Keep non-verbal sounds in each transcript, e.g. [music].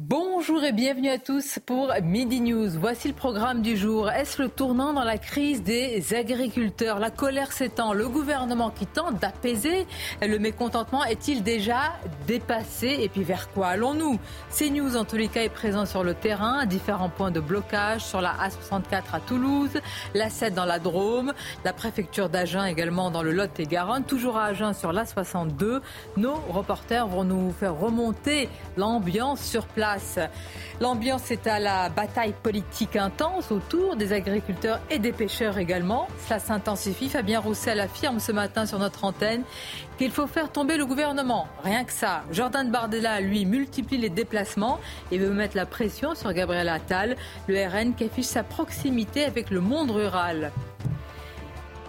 Bonjour et bienvenue à tous pour Midi News. Voici le programme du jour. Est-ce le tournant dans la crise des agriculteurs? La colère s'étend. Le gouvernement qui tente d'apaiser le mécontentement est-il déjà dépassé? Et puis vers quoi allons-nous? CNews en tous les cas est présent sur le terrain, différents points de blocage sur la A64 à Toulouse, la 7 dans la Drôme, la préfecture d'Agen également dans le Lot et Garonne, toujours à Agen sur la 62. Nos reporters vont nous faire remonter l'ambiance sur place L'ambiance est à la bataille politique intense autour des agriculteurs et des pêcheurs également. Cela s'intensifie. Fabien Roussel affirme ce matin sur notre antenne qu'il faut faire tomber le gouvernement. Rien que ça. Jordan Bardella, lui, multiplie les déplacements et veut mettre la pression sur Gabriel Attal, le RN qui affiche sa proximité avec le monde rural.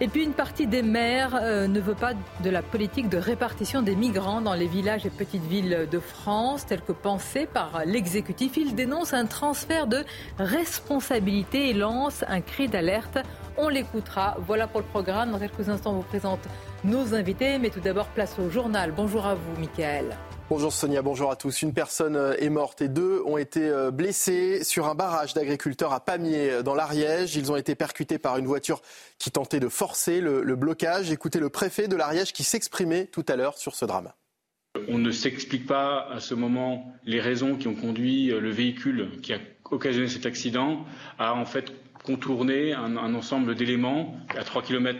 Et puis une partie des maires euh, ne veut pas de la politique de répartition des migrants dans les villages et petites villes de France, telle que pensée par l'exécutif. Il dénonce un transfert de responsabilité et lance un cri d'alerte. On l'écoutera. Voilà pour le programme. Dans quelques instants, on vous présente nos invités. Mais tout d'abord, place au journal. Bonjour à vous, Michael. Bonjour Sonia, bonjour à tous. Une personne euh, est morte et deux ont été euh, blessés sur un barrage d'agriculteurs à Pamiers euh, dans l'Ariège. Ils ont été percutés par une voiture qui tentait de forcer le, blocage. Écoutez le préfet de l'Ariège qui s'exprimait tout à l'heure sur ce drame. On ne s'explique pas à ce moment les raisons qui ont conduit le véhicule qui a occasionné cet accident à en fait contourner un, ensemble d'éléments à 3 km,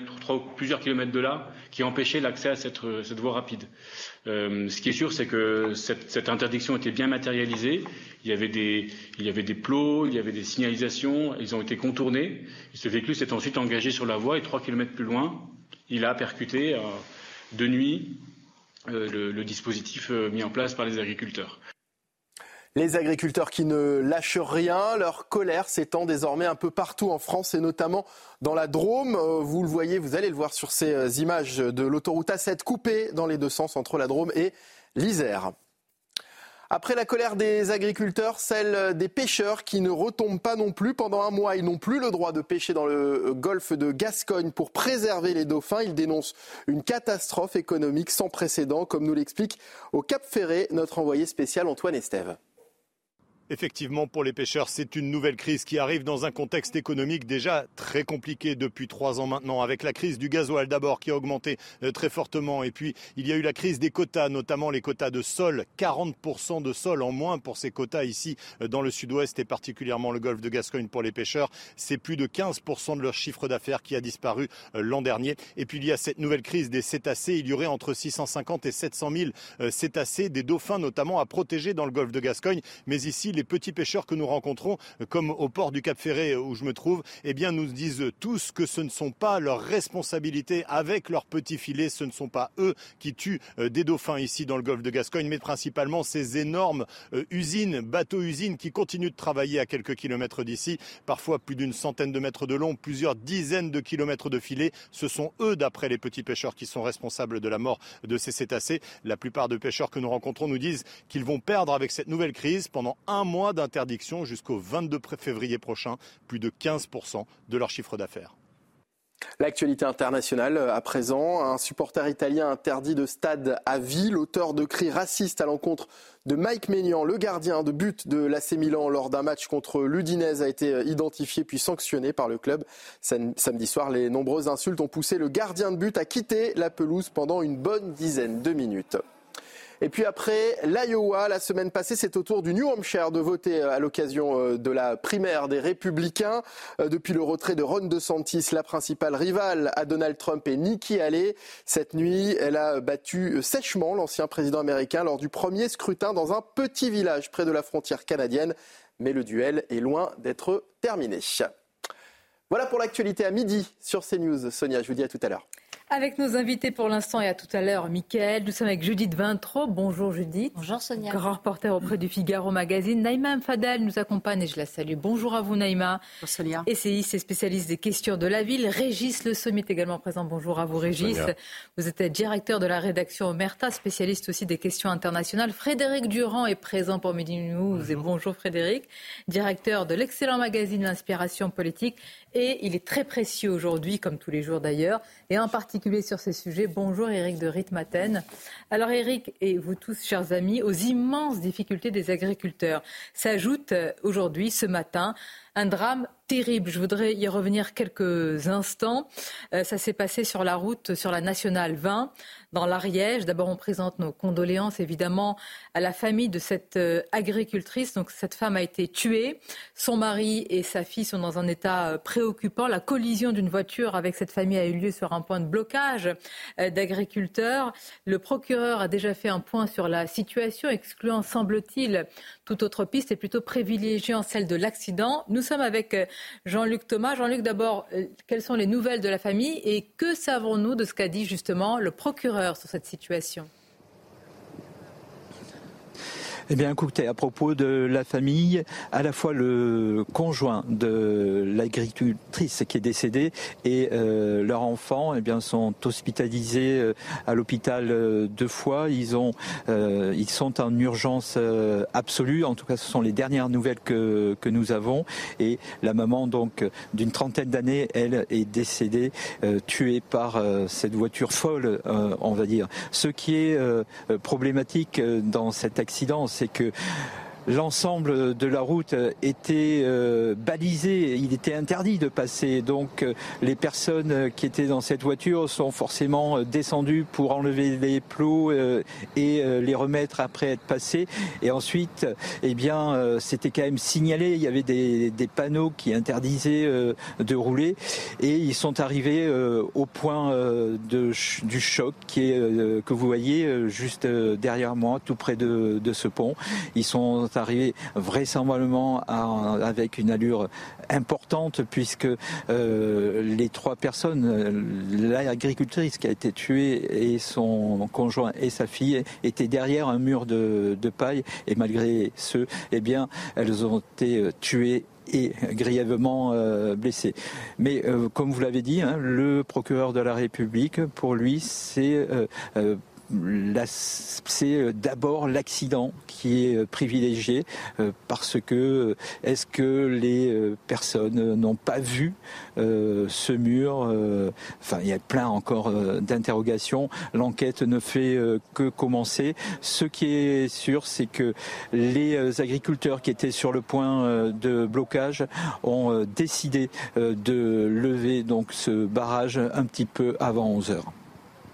plusieurs kilomètres de là qui empêchaient l'accès à cette, voie rapide. Euh, ce qui est sûr, c'est que cette, interdiction était bien matérialisée. Il y, avait des, plots, il y avait des signalisations, ils ont été contournés. ce véhicule s'est ensuite engagé sur la voie et 3 km plus loin, il a percuté euh, de nuit euh, le dispositif mis en place par les agriculteurs. Les agriculteurs qui ne lâchent rien, leur colère s'étend désormais un peu partout en France et notamment dans la Drôme. Euh, vous le voyez, vous allez le voir sur ces euh, images de l'autoroute A7 coupée dans les deux sens entre la Drôme et l'Isère. Après la colère des agriculteurs, celle des pêcheurs qui ne retombent pas non plus. Pendant un mois, ils n'ont plus le droit de pêcher dans le golfe de Gascogne pour préserver les dauphins. Ils dénoncent une catastrophe économique sans précédent, comme nous l'explique au Cap Ferré notre envoyé spécial Antoine Estève. Effectivement, pour les pêcheurs, c'est une nouvelle crise qui arrive dans un contexte économique déjà très compliqué depuis trois ans maintenant, avec la crise du gasoil d'abord qui a augmenté euh, très fortement, et puis il y a eu la crise des quotas, notamment les quotas de sol, 40% de sol en moins pour ces quotas ici euh, dans le sud-ouest et particulièrement le golfe de Gascogne pour les pêcheurs. C'est plus de 15% de leur chiffre d'affaires qui a disparu euh, l'an dernier. Et puis il y a cette nouvelle crise des cétacés. Il y aurait entre 650 et 700 000 cétacés, des dauphins notamment à protéger dans le golfe de Gascogne, mais ici les petits pêcheurs que nous rencontrons, comme au port du Cap Ferré où je me trouve, eh bien, nous disent tous que ce ne sont pas leurs responsabilités avec leurs petits filets, ce ne sont pas eux qui tuent euh, des dauphins ici dans le golfe de Gascogne, mais principalement ces énormes euh, usines, bateaux-usines qui continuent de travailler à quelques kilomètres d'ici, parfois plus d'une centaine de mètres de long, plusieurs dizaines de kilomètres de filets. Ce sont eux, d'après les petits pêcheurs, qui sont responsables de la mort de ces cétacés. La plupart des pêcheurs que nous rencontrons nous disent qu'ils vont perdre avec cette nouvelle crise pendant un d'interdiction jusqu'au 22 février prochain, plus de 15% de leur chiffre d'affaires. L'actualité internationale euh, à présent, un supporter italien interdit de stade à vie, l'auteur de cris racistes à l'encontre de Mike Maignan, le gardien de but de l'AC Milan lors d'un match contre l'Udinese a été euh, identifié puis sanctionné par le club. Samedi soir, les nombreuses insultes ont poussé le gardien de but à quitter la pelouse pendant une bonne dizaine de minutes. Et puis après l'Iowa, la semaine passée, c'est au tour du New Hampshire de voter euh, à l'occasion euh, de la primaire des Républicains. Euh, depuis le retrait de Ron DeSantis, la principale rivale à Donald Trump et Nikki Haley, cette nuit, elle a battu sèchement l'ancien président américain lors du premier scrutin dans un petit village près de la frontière canadienne. Mais le duel est loin d'être terminé. Voilà pour l'actualité à midi sur CNews. Sonia, je vous dis à tout à l'heure. Avec nos invités pour l'instant et à tout à l'heure, Mickaël, nous sommes avec Judith Vintraud. Bonjour Judith. Bonjour Sonia. Grand reporter auprès du Figaro Magazine. Naïma Fadel nous accompagne et je la salue. Bonjour à vous Naïma. Bonjour Sonia. Essayiste et spécialiste des questions de la ville. Régis Le Sommet est également présent. Bonjour à vous Régis. Vous êtes directeur de la rédaction Omerta, spécialiste aussi des questions internationales. Frédéric Durand est présent pour Midi News. Bonjour. Et bonjour Frédéric. Directeur de l'excellent magazine L'Inspiration politique. Et il est très précieux aujourd'hui, comme tous les jours d'ailleurs, et en particulier sur ces sujets. Bonjour Éric de Ritmaten. Alors Éric et vous tous, chers amis, aux immenses difficultés des agriculteurs s'ajoute euh, aujourd'hui, ce matin, un drame terrible. Je voudrais y revenir quelques instants. Euh, ça s'est passé sur la route, sur la nationale 20 dans l'Ariège. D'abord, on présente nos condoléances évidemment à la famille de cette euh, agricultrice. Donc, cette femme a été tuée. Son mari et sa fille sont dans un état euh, préoccupant. La collision d'une voiture avec cette famille a eu lieu sur un point de blocage d'agriculteurs. Le procureur a déjà fait un point sur la situation, excluant, semble-t-il, toute autre piste et plutôt privilégiant celle de l'accident. Sommes avec Jean-Luc Thomas. Jean-Luc, d'abord, quelles sont les nouvelles de la famille et que savons-nous de ce qu'a dit justement le procureur sur cette situation? Eh bien, écoutez, à propos de la famille, à la fois le conjoint de l'agricultrice qui est décédée et euh, leurs enfants, eh bien, sont hospitalisés euh, à l'hôpital euh, deux fois. Ils ont, ils sont en urgence absolue. En tout cas, ce sont les dernières nouvelles que que nous avons. Et la maman, donc, d'une trentaine d'années, elle est décédée, tuée par cette voiture folle, on va dire. Ce qui est problématique dans cet accident, c'est que l'ensemble de la route était euh, balisé, il était interdit de passer. Donc euh, les personnes qui étaient dans cette voiture sont forcément descendues pour enlever les plots euh, et les remettre après être passées. Et ensuite, eh bien, c'était quand même signalé. Il y avait des, panneaux qui interdisaient de rouler et ils sont arrivés au point de, du choc qui est que vous voyez juste derrière moi, tout près de, de ce pont. Ils sont arrivé vraisemblablement avec une allure importante puisque euh, les trois personnes, euh, l'agricultrice qui a été tuée et son conjoint et sa fille étaient derrière un mur de, paille et malgré ce, eh bien, elles ont été euh, tuées et grièvement blessées. Mais comme vous l'avez dit, hein, le procureur de la République, pour lui, c'est c'est euh, d'abord l'accident qui est euh, privilégié euh, parce que est-ce que les personnes n'ont pas vu ce mur Enfin, il y a plein encore d'interrogations. L'enquête ne fait que commencer. Ce qui est sûr, c'est que les agriculteurs qui étaient sur le point de blocage ont décidé de lever donc ce barrage un petit peu avant 11 heures.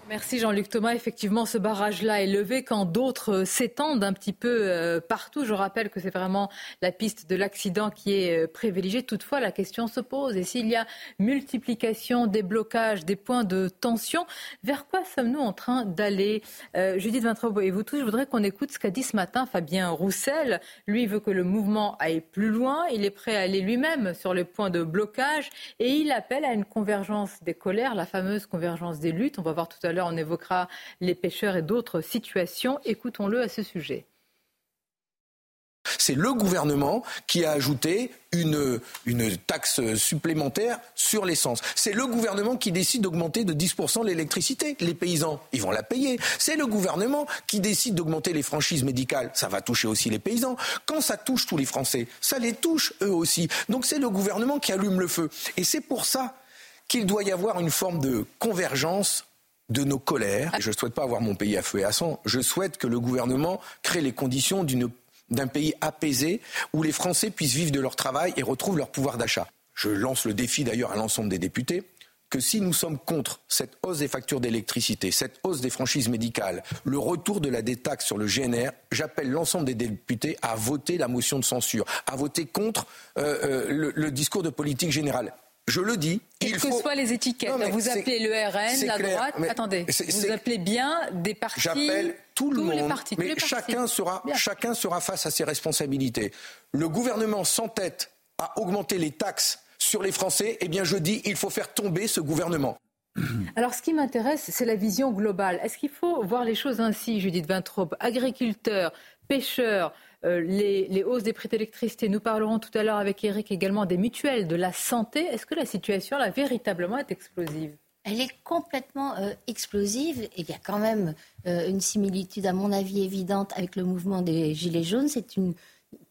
Merci Jean-Luc Thomas. Effectivement, ce barrage-là est levé quand d'autres euh, s'étendent un petit peu euh, partout. Je rappelle que c'est vraiment la piste de l'accident qui est euh, privilégiée. Toutefois, la question se pose. Et s'il y a multiplication des blocages, des points de tension, vers quoi sommes-nous en train d'aller? Judith Vintraud et vous tous, je voudrais qu'on écoute ce qu'a dit ce matin Fabien Roussel. Lui veut que le mouvement aille plus loin. Il est prêt à aller lui-même sur les points de blocage et il appelle à une convergence des colères, la fameuse convergence des luttes. On va voir tout à l'heure on évoquera les pêcheurs et d'autres situations. Écoutons-le à ce sujet. C'est le gouvernement qui a ajouté une, une taxe supplémentaire sur l'essence. C'est le gouvernement qui décide d'augmenter de 10% l'électricité. Les paysans, ils vont la payer. C'est le gouvernement qui décide d'augmenter les franchises médicales. Ça va toucher aussi les paysans. Quand ça touche tous les Français, ça les touche eux aussi. Donc c'est le gouvernement qui allume le feu. Et c'est pour ça qu'il doit y avoir une forme de convergence de nos colères. Je ne souhaite pas avoir mon pays à feu et à sang. Je souhaite que le gouvernement crée les conditions d'un pays apaisé où les Français puissent vivre de leur travail et retrouvent leur pouvoir d'achat. Je lance le défi d'ailleurs à l'ensemble des députés que si nous sommes contre cette hausse des factures d'électricité, cette hausse des franchises médicales, le retour de la détaxe sur le GNR, j'appelle l'ensemble des députés à voter la motion de censure, à voter contre euh, euh, le discours de politique générale je le dis. Quelles que soient les étiquettes, vous appelez le RN, la droite. Attendez, vous appelez bien des partis. J'appelle tout le monde. mais chacun sera, chacun sera face à ses responsabilités. Le gouvernement s'entête à augmenter les taxes sur les Français. Eh bien, je dis, il faut faire tomber ce gouvernement. Alors, ce qui m'intéresse, c'est la vision globale. Est-ce qu'il faut voir les choses ainsi, Judith Vintraube Agriculteurs, pêcheurs, les, les, hausses des prix d'électricité. Nous parlerons tout à l'heure avec Eric également des mutuelles, de la santé. Est-ce que la situation, là, véritablement, est explosive? Elle est complètement euh, explosive il y a quand même euh, une similitude, à mon avis, évidente avec le mouvement des Gilets jaunes. C'est une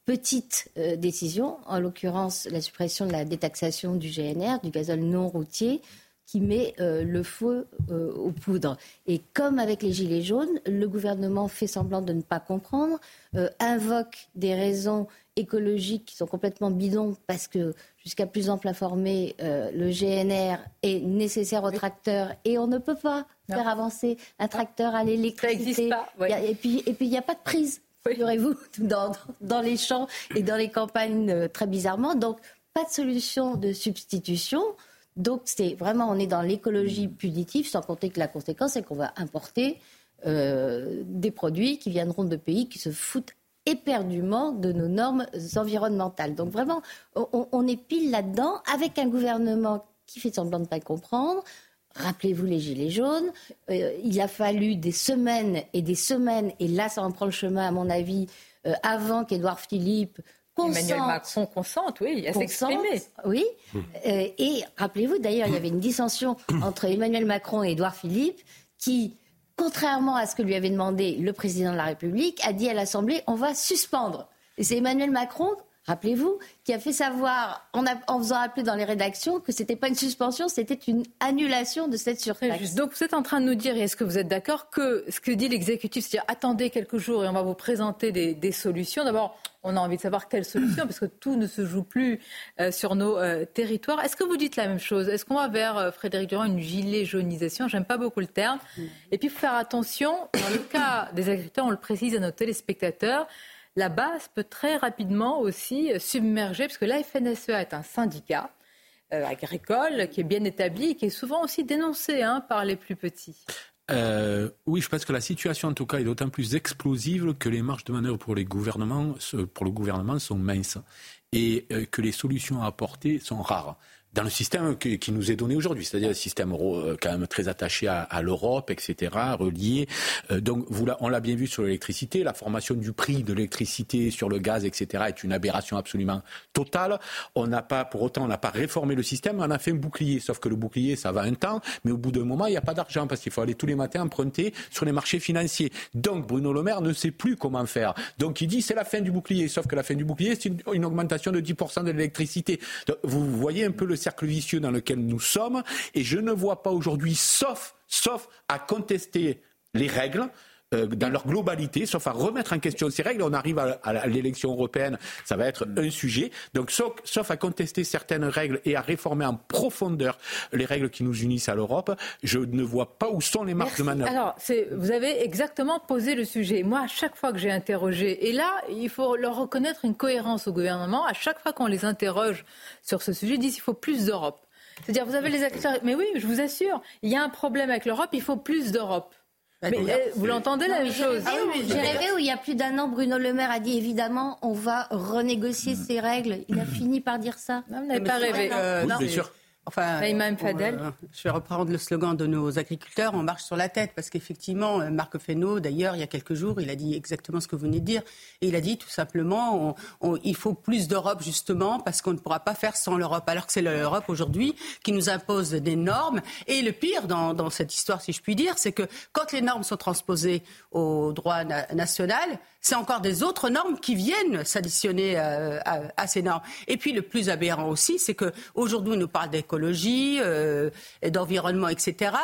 petite euh, décision, en l'occurrence la suppression de la détaxation du GNR, du gazole non routier, qui met le feu aux poudres. Et comme avec les Gilets jaunes, le gouvernement fait semblant de ne pas comprendre, invoque des raisons écologiques qui sont complètement bidons parce que jusqu'à plus ample informé, euh, le GNR est nécessaire aux tracteurs et on ne peut pas faire avancer un tracteur à l'électricité. Et puis, et puis il n'y a pas de prise, [laughs] figurez-vous, dans, dans, les champs et dans les campagnes euh, très bizarrement. Donc, pas de solution de substitution. Donc, c'est vraiment, on est dans l'écologie punitive, sans compter que la conséquence, c'est qu'on va importer euh, des produits qui viendront de pays qui se foutent éperdument de nos normes environnementales. Donc vraiment, on, est pile là-dedans avec un gouvernement qui fait semblant de ne pas comprendre. Rappelez-vous les Gilets jaunes. Euh, il a fallu des semaines et des semaines, et là ça en prend le chemin à mon avis, euh, avant qu'Édouard Philippe consente. Emmanuel Macron consente, oui, à s'exprimer. Oui. Euh, et rappelez-vous d'ailleurs, il y avait une dissension [coughs] entre Emmanuel Macron et Édouard Philippe qui contrairement à ce que lui avait demandé le président de la République, a dit à l'Assemblée on va suspendre. Et c'est Emmanuel Macron rappelez-vous, qui a fait savoir, en, faisant appeler dans les rédactions, que ce n'était pas une suspension, c'était une annulation de cette surtaxe. Donc vous êtes en train de nous dire, et est-ce que vous êtes d'accord, que ce que dit l'exécutif, c'est-à-dire attendez quelques jours et on va vous présenter des, solutions. D'abord, on a envie de savoir quelles solutions, parce que tout ne se joue plus euh, sur nos euh, territoires. Est-ce que vous dites la même chose? Est-ce qu'on va vers, euh, Frédéric Durand, une gilet jaunisation? J'aime pas beaucoup le terme. Mm. Et puis, il faut faire attention, dans le cas des agriculteurs, on le précise à nos téléspectateurs, la base peut très rapidement aussi submerger, parce que la FNSEA est un syndicat agricole qui est bien établi et qui est souvent aussi dénoncé hein, par les plus petits. Euh, oui, je pense que la situation, en tout cas, est d'autant plus explosive que les marges de manœuvre pour, les gouvernements, pour le gouvernement sont minces et euh, que les solutions à apporter sont rares dans le système qui, nous est donné aujourd'hui, c'est-à-dire un système euh, quand même très attaché à, l'Europe, etc., relié. Euh, donc, on l'a bien vu sur l'électricité, la formation du prix de l'électricité sur le gaz, etc., est une aberration absolument totale. On n'a pas, pour autant, on n'a pas réformé le système, on a fait un bouclier, sauf que le bouclier, ça va un temps, mais au bout d'un moment, il n'y a pas d'argent parce qu'il faut aller tous les matins emprunter sur les marchés financiers. Donc, Bruno Le Maire ne sait plus comment faire. Donc, il dit c'est la fin du bouclier, sauf que la fin du bouclier, c'est une, une augmentation de 10% de l'électricité. Vous voyez un peu le cercle vicieux dans lequel nous sommes. Et je ne vois pas aujourd'hui, sauf, sauf à contester les règles, euh, dans leur globalité, sauf à remettre en question ces règles. On arrive à, l'élection européenne, ça va être un sujet. Donc, sauf, à contester certaines règles et à réformer en profondeur les règles qui nous unissent à l'Europe, je ne vois pas où sont les marques de manœuvre. Alors, vous avez exactement posé le sujet. Moi, à chaque fois que j'ai interrogé, et là, il faut leur reconnaître une cohérence au gouvernement, à chaque fois qu'on les interroge sur ce sujet, ils disent qu'il faut plus d'Europe. C'est-à-dire, vous avez les acteurs. Mais oui, je vous assure, il y a un problème avec l'Europe, il faut plus d'Europe. Mais euh, vous l'entendez la même chose J'ai rêvé où il y a plus d'un an, Bruno Le Maire a dit évidemment, on va renégocier ces règles. Il a fini par dire ça. Non, vous n'avez pas rêvé. Euh, bien sûr. Enfin, Fadel. Euh, je vais reprendre le slogan de nos agriculteurs, on marche sur la tête, parce qu'effectivement, euh, Marc Fesneau, d'ailleurs, il y a quelques jours, il a dit exactement ce que vous venez de dire, et il a dit tout simplement, il faut plus d'Europe justement, parce qu'on ne pourra pas faire sans l'Europe, alors que c'est l'Europe aujourd'hui qui nous impose des normes. Et le pire dans, dans, cette histoire, si je puis dire, c'est que quand les normes sont transposées au droit national, c'est encore des autres normes qui viennent s'additionner euh, à, ces normes. Et puis le plus aberrant aussi, c'est qu'aujourd'hui, on nous parle d'écologie, euh, d'environnement, etc.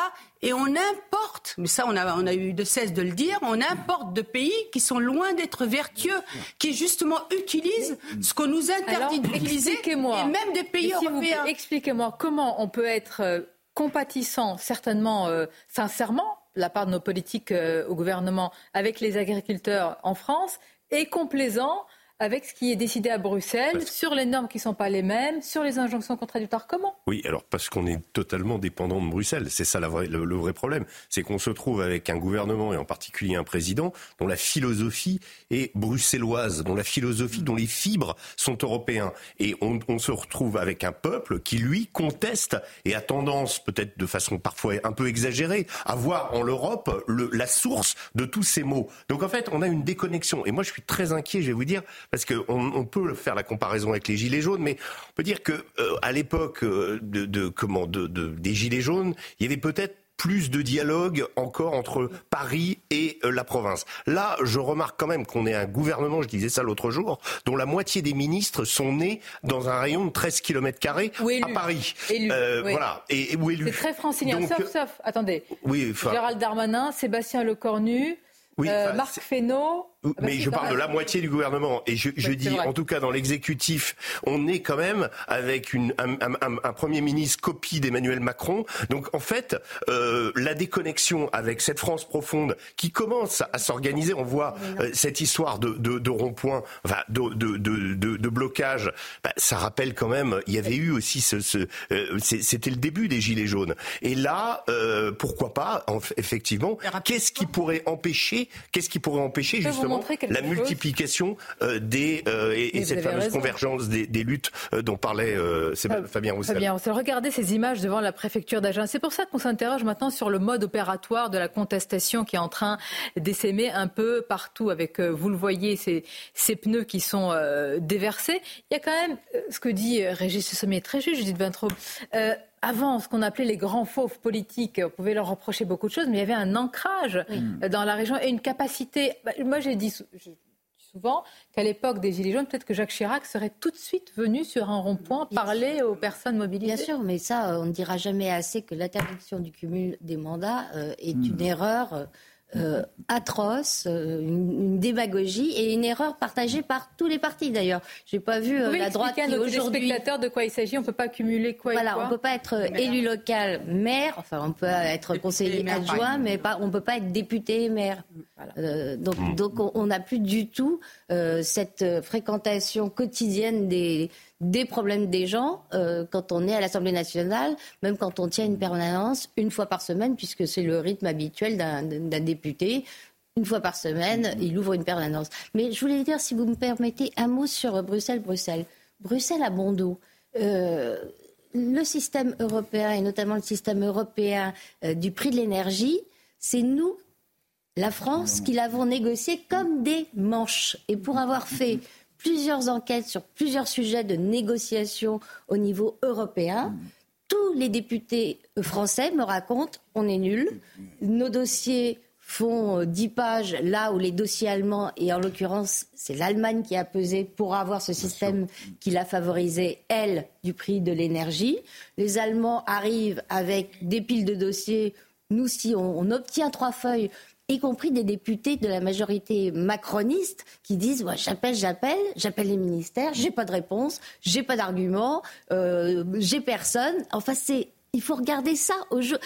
Et on importe, mais ça on a, on a eu de cesse de le dire, on importe de pays qui sont loin d'être vertueux, qui justement utilisent ce qu'on nous interdit d'utiliser, et même des pays européens. Expliquez-moi comment on peut être euh, compatissant, certainement, sincèrement, la part de nos politiques euh, au gouvernement avec les agriculteurs en France et complaisant avec ce qui est décidé à Bruxelles, sur les normes qui ne sont pas les mêmes, sur les injonctions contradictoires Comment? Oui, alors parce qu'on est totalement dépendant de Bruxelles. C'est ça le, vrai problème. C'est qu'on se trouve avec un gouvernement et en particulier un président dont la philosophie est bruxelloise, dont la philosophie, dont les fibres sont européens. Et on, on se retrouve avec un peuple qui, lui, conteste et a tendance, peut-être de façon parfois un peu exagérée, à voir en l'Europe la source de tous ces maux. Donc en fait, on a une déconnexion. Et moi, je suis très inquiet, je vais vous dire, parce qu'on on peut faire la comparaison avec les gilets jaunes, mais on peut dire que euh, à l'époque euh, de, de, comment de, des gilets jaunes, il y avait peut-être plus de dialogue encore entre Paris et euh, la province. Là, je remarque quand même qu'on est un gouvernement, je disais ça l'autre jour, dont la moitié des ministres sont nés dans un rayon de 13 km à Paris. Voilà, et, où élus. C'est très francilien, sauf, sauf, attendez, oui, Gérald Darmanin, Sébastien Lecornu, Marc Fesneau, mais je parle de la moitié du gouvernement. Et je, je dis, en tout cas, dans l'exécutif, on est quand même avec une, un, un, un, Premier ministre copie d'Emmanuel Macron. Donc, en fait, euh, la déconnexion avec cette France profonde qui commence à s'organiser, on voit euh, cette histoire de, de, de rond-point, enfin, de, de, de blocage, bah, ça rappelle quand même, il y avait eu aussi ce... ce euh, C'était le début des Gilets jaunes. Et là, euh, pourquoi pas, en, effectivement, qu'est-ce qui pourrait empêcher, qu'est-ce qui pourrait empêcher justement la multiplication euh, des euh, et, cette fameuse convergence des, luttes euh, dont parlait Fabien Roussel. Fabien Roussel, regardez ces images devant la préfecture d'Agen. C'est pour ça qu'on s'interroge maintenant sur le mode opératoire de la contestation qui est en train d'essaimer un peu partout avec, vous le voyez, ces, ces pneus qui sont déversés. Il y a quand même ce que dit Régis Sommier, très juste, Judith Vintraud avant, ce qu'on appelait les grands fauves politiques, on pouvait leur reprocher beaucoup de choses, mais il y avait un ancrage dans la région et une capacité. Bah, moi, j'ai dit souvent qu'à l'époque des Gilets jaunes, peut-être que Jacques Chirac serait tout de suite venu sur un rond-point parler aux personnes mobilisées. Bien sûr, mais ça, on ne dira jamais assez que l'interdiction du cumul des mandats euh, est une erreur. Euh, euh, atroce, euh, une, démagogie et une erreur partagée par tous les partis d'ailleurs. J'ai pas vu euh, la droite qui aujourd'hui. spectateurs de quoi il s'agit. On peut pas cumuler quoi Voilà, et quoi on peut pas être élu local, maire. Enfin, on peut être conseiller adjoint, mais pas, on peut pas être député maire. donc, mmh. donc, on n'a plus du tout cette fréquentation quotidienne des des problèmes des gens euh, quand on est à l'Assemblée nationale, même quand on tient une permanence une fois par semaine, puisque c'est le rythme habituel d'un député. Une fois par semaine, il ouvre une permanence. Mais je voulais dire, si vous me permettez, un mot sur Bruxelles, Bruxelles. Bruxelles a bon dos. Euh, le système européen, et notamment le système européen euh, du prix de l'énergie, c'est nous, la France, qui l'avons négocié comme des manches. Et pour avoir fait plusieurs enquêtes sur plusieurs sujets de négociation au niveau européen. Tous les députés français me racontent on est nul. Nos dossiers font 10 pages là où les dossiers allemands, et en l'occurrence c'est l'Allemagne qui a pesé pour avoir ce système qui l'a favorisé, elle, du prix de l'énergie. Les Allemands arrivent avec des piles de dossiers. Nous, si on obtient trois feuilles, y compris des députés de la majorité macroniste qui disent j'appelle, j'appelle, j'appelle les ministères, j'ai pas de réponse, j'ai pas d'argument, euh, j'ai personne. Enfin, c'est il faut regarder ça au jeu.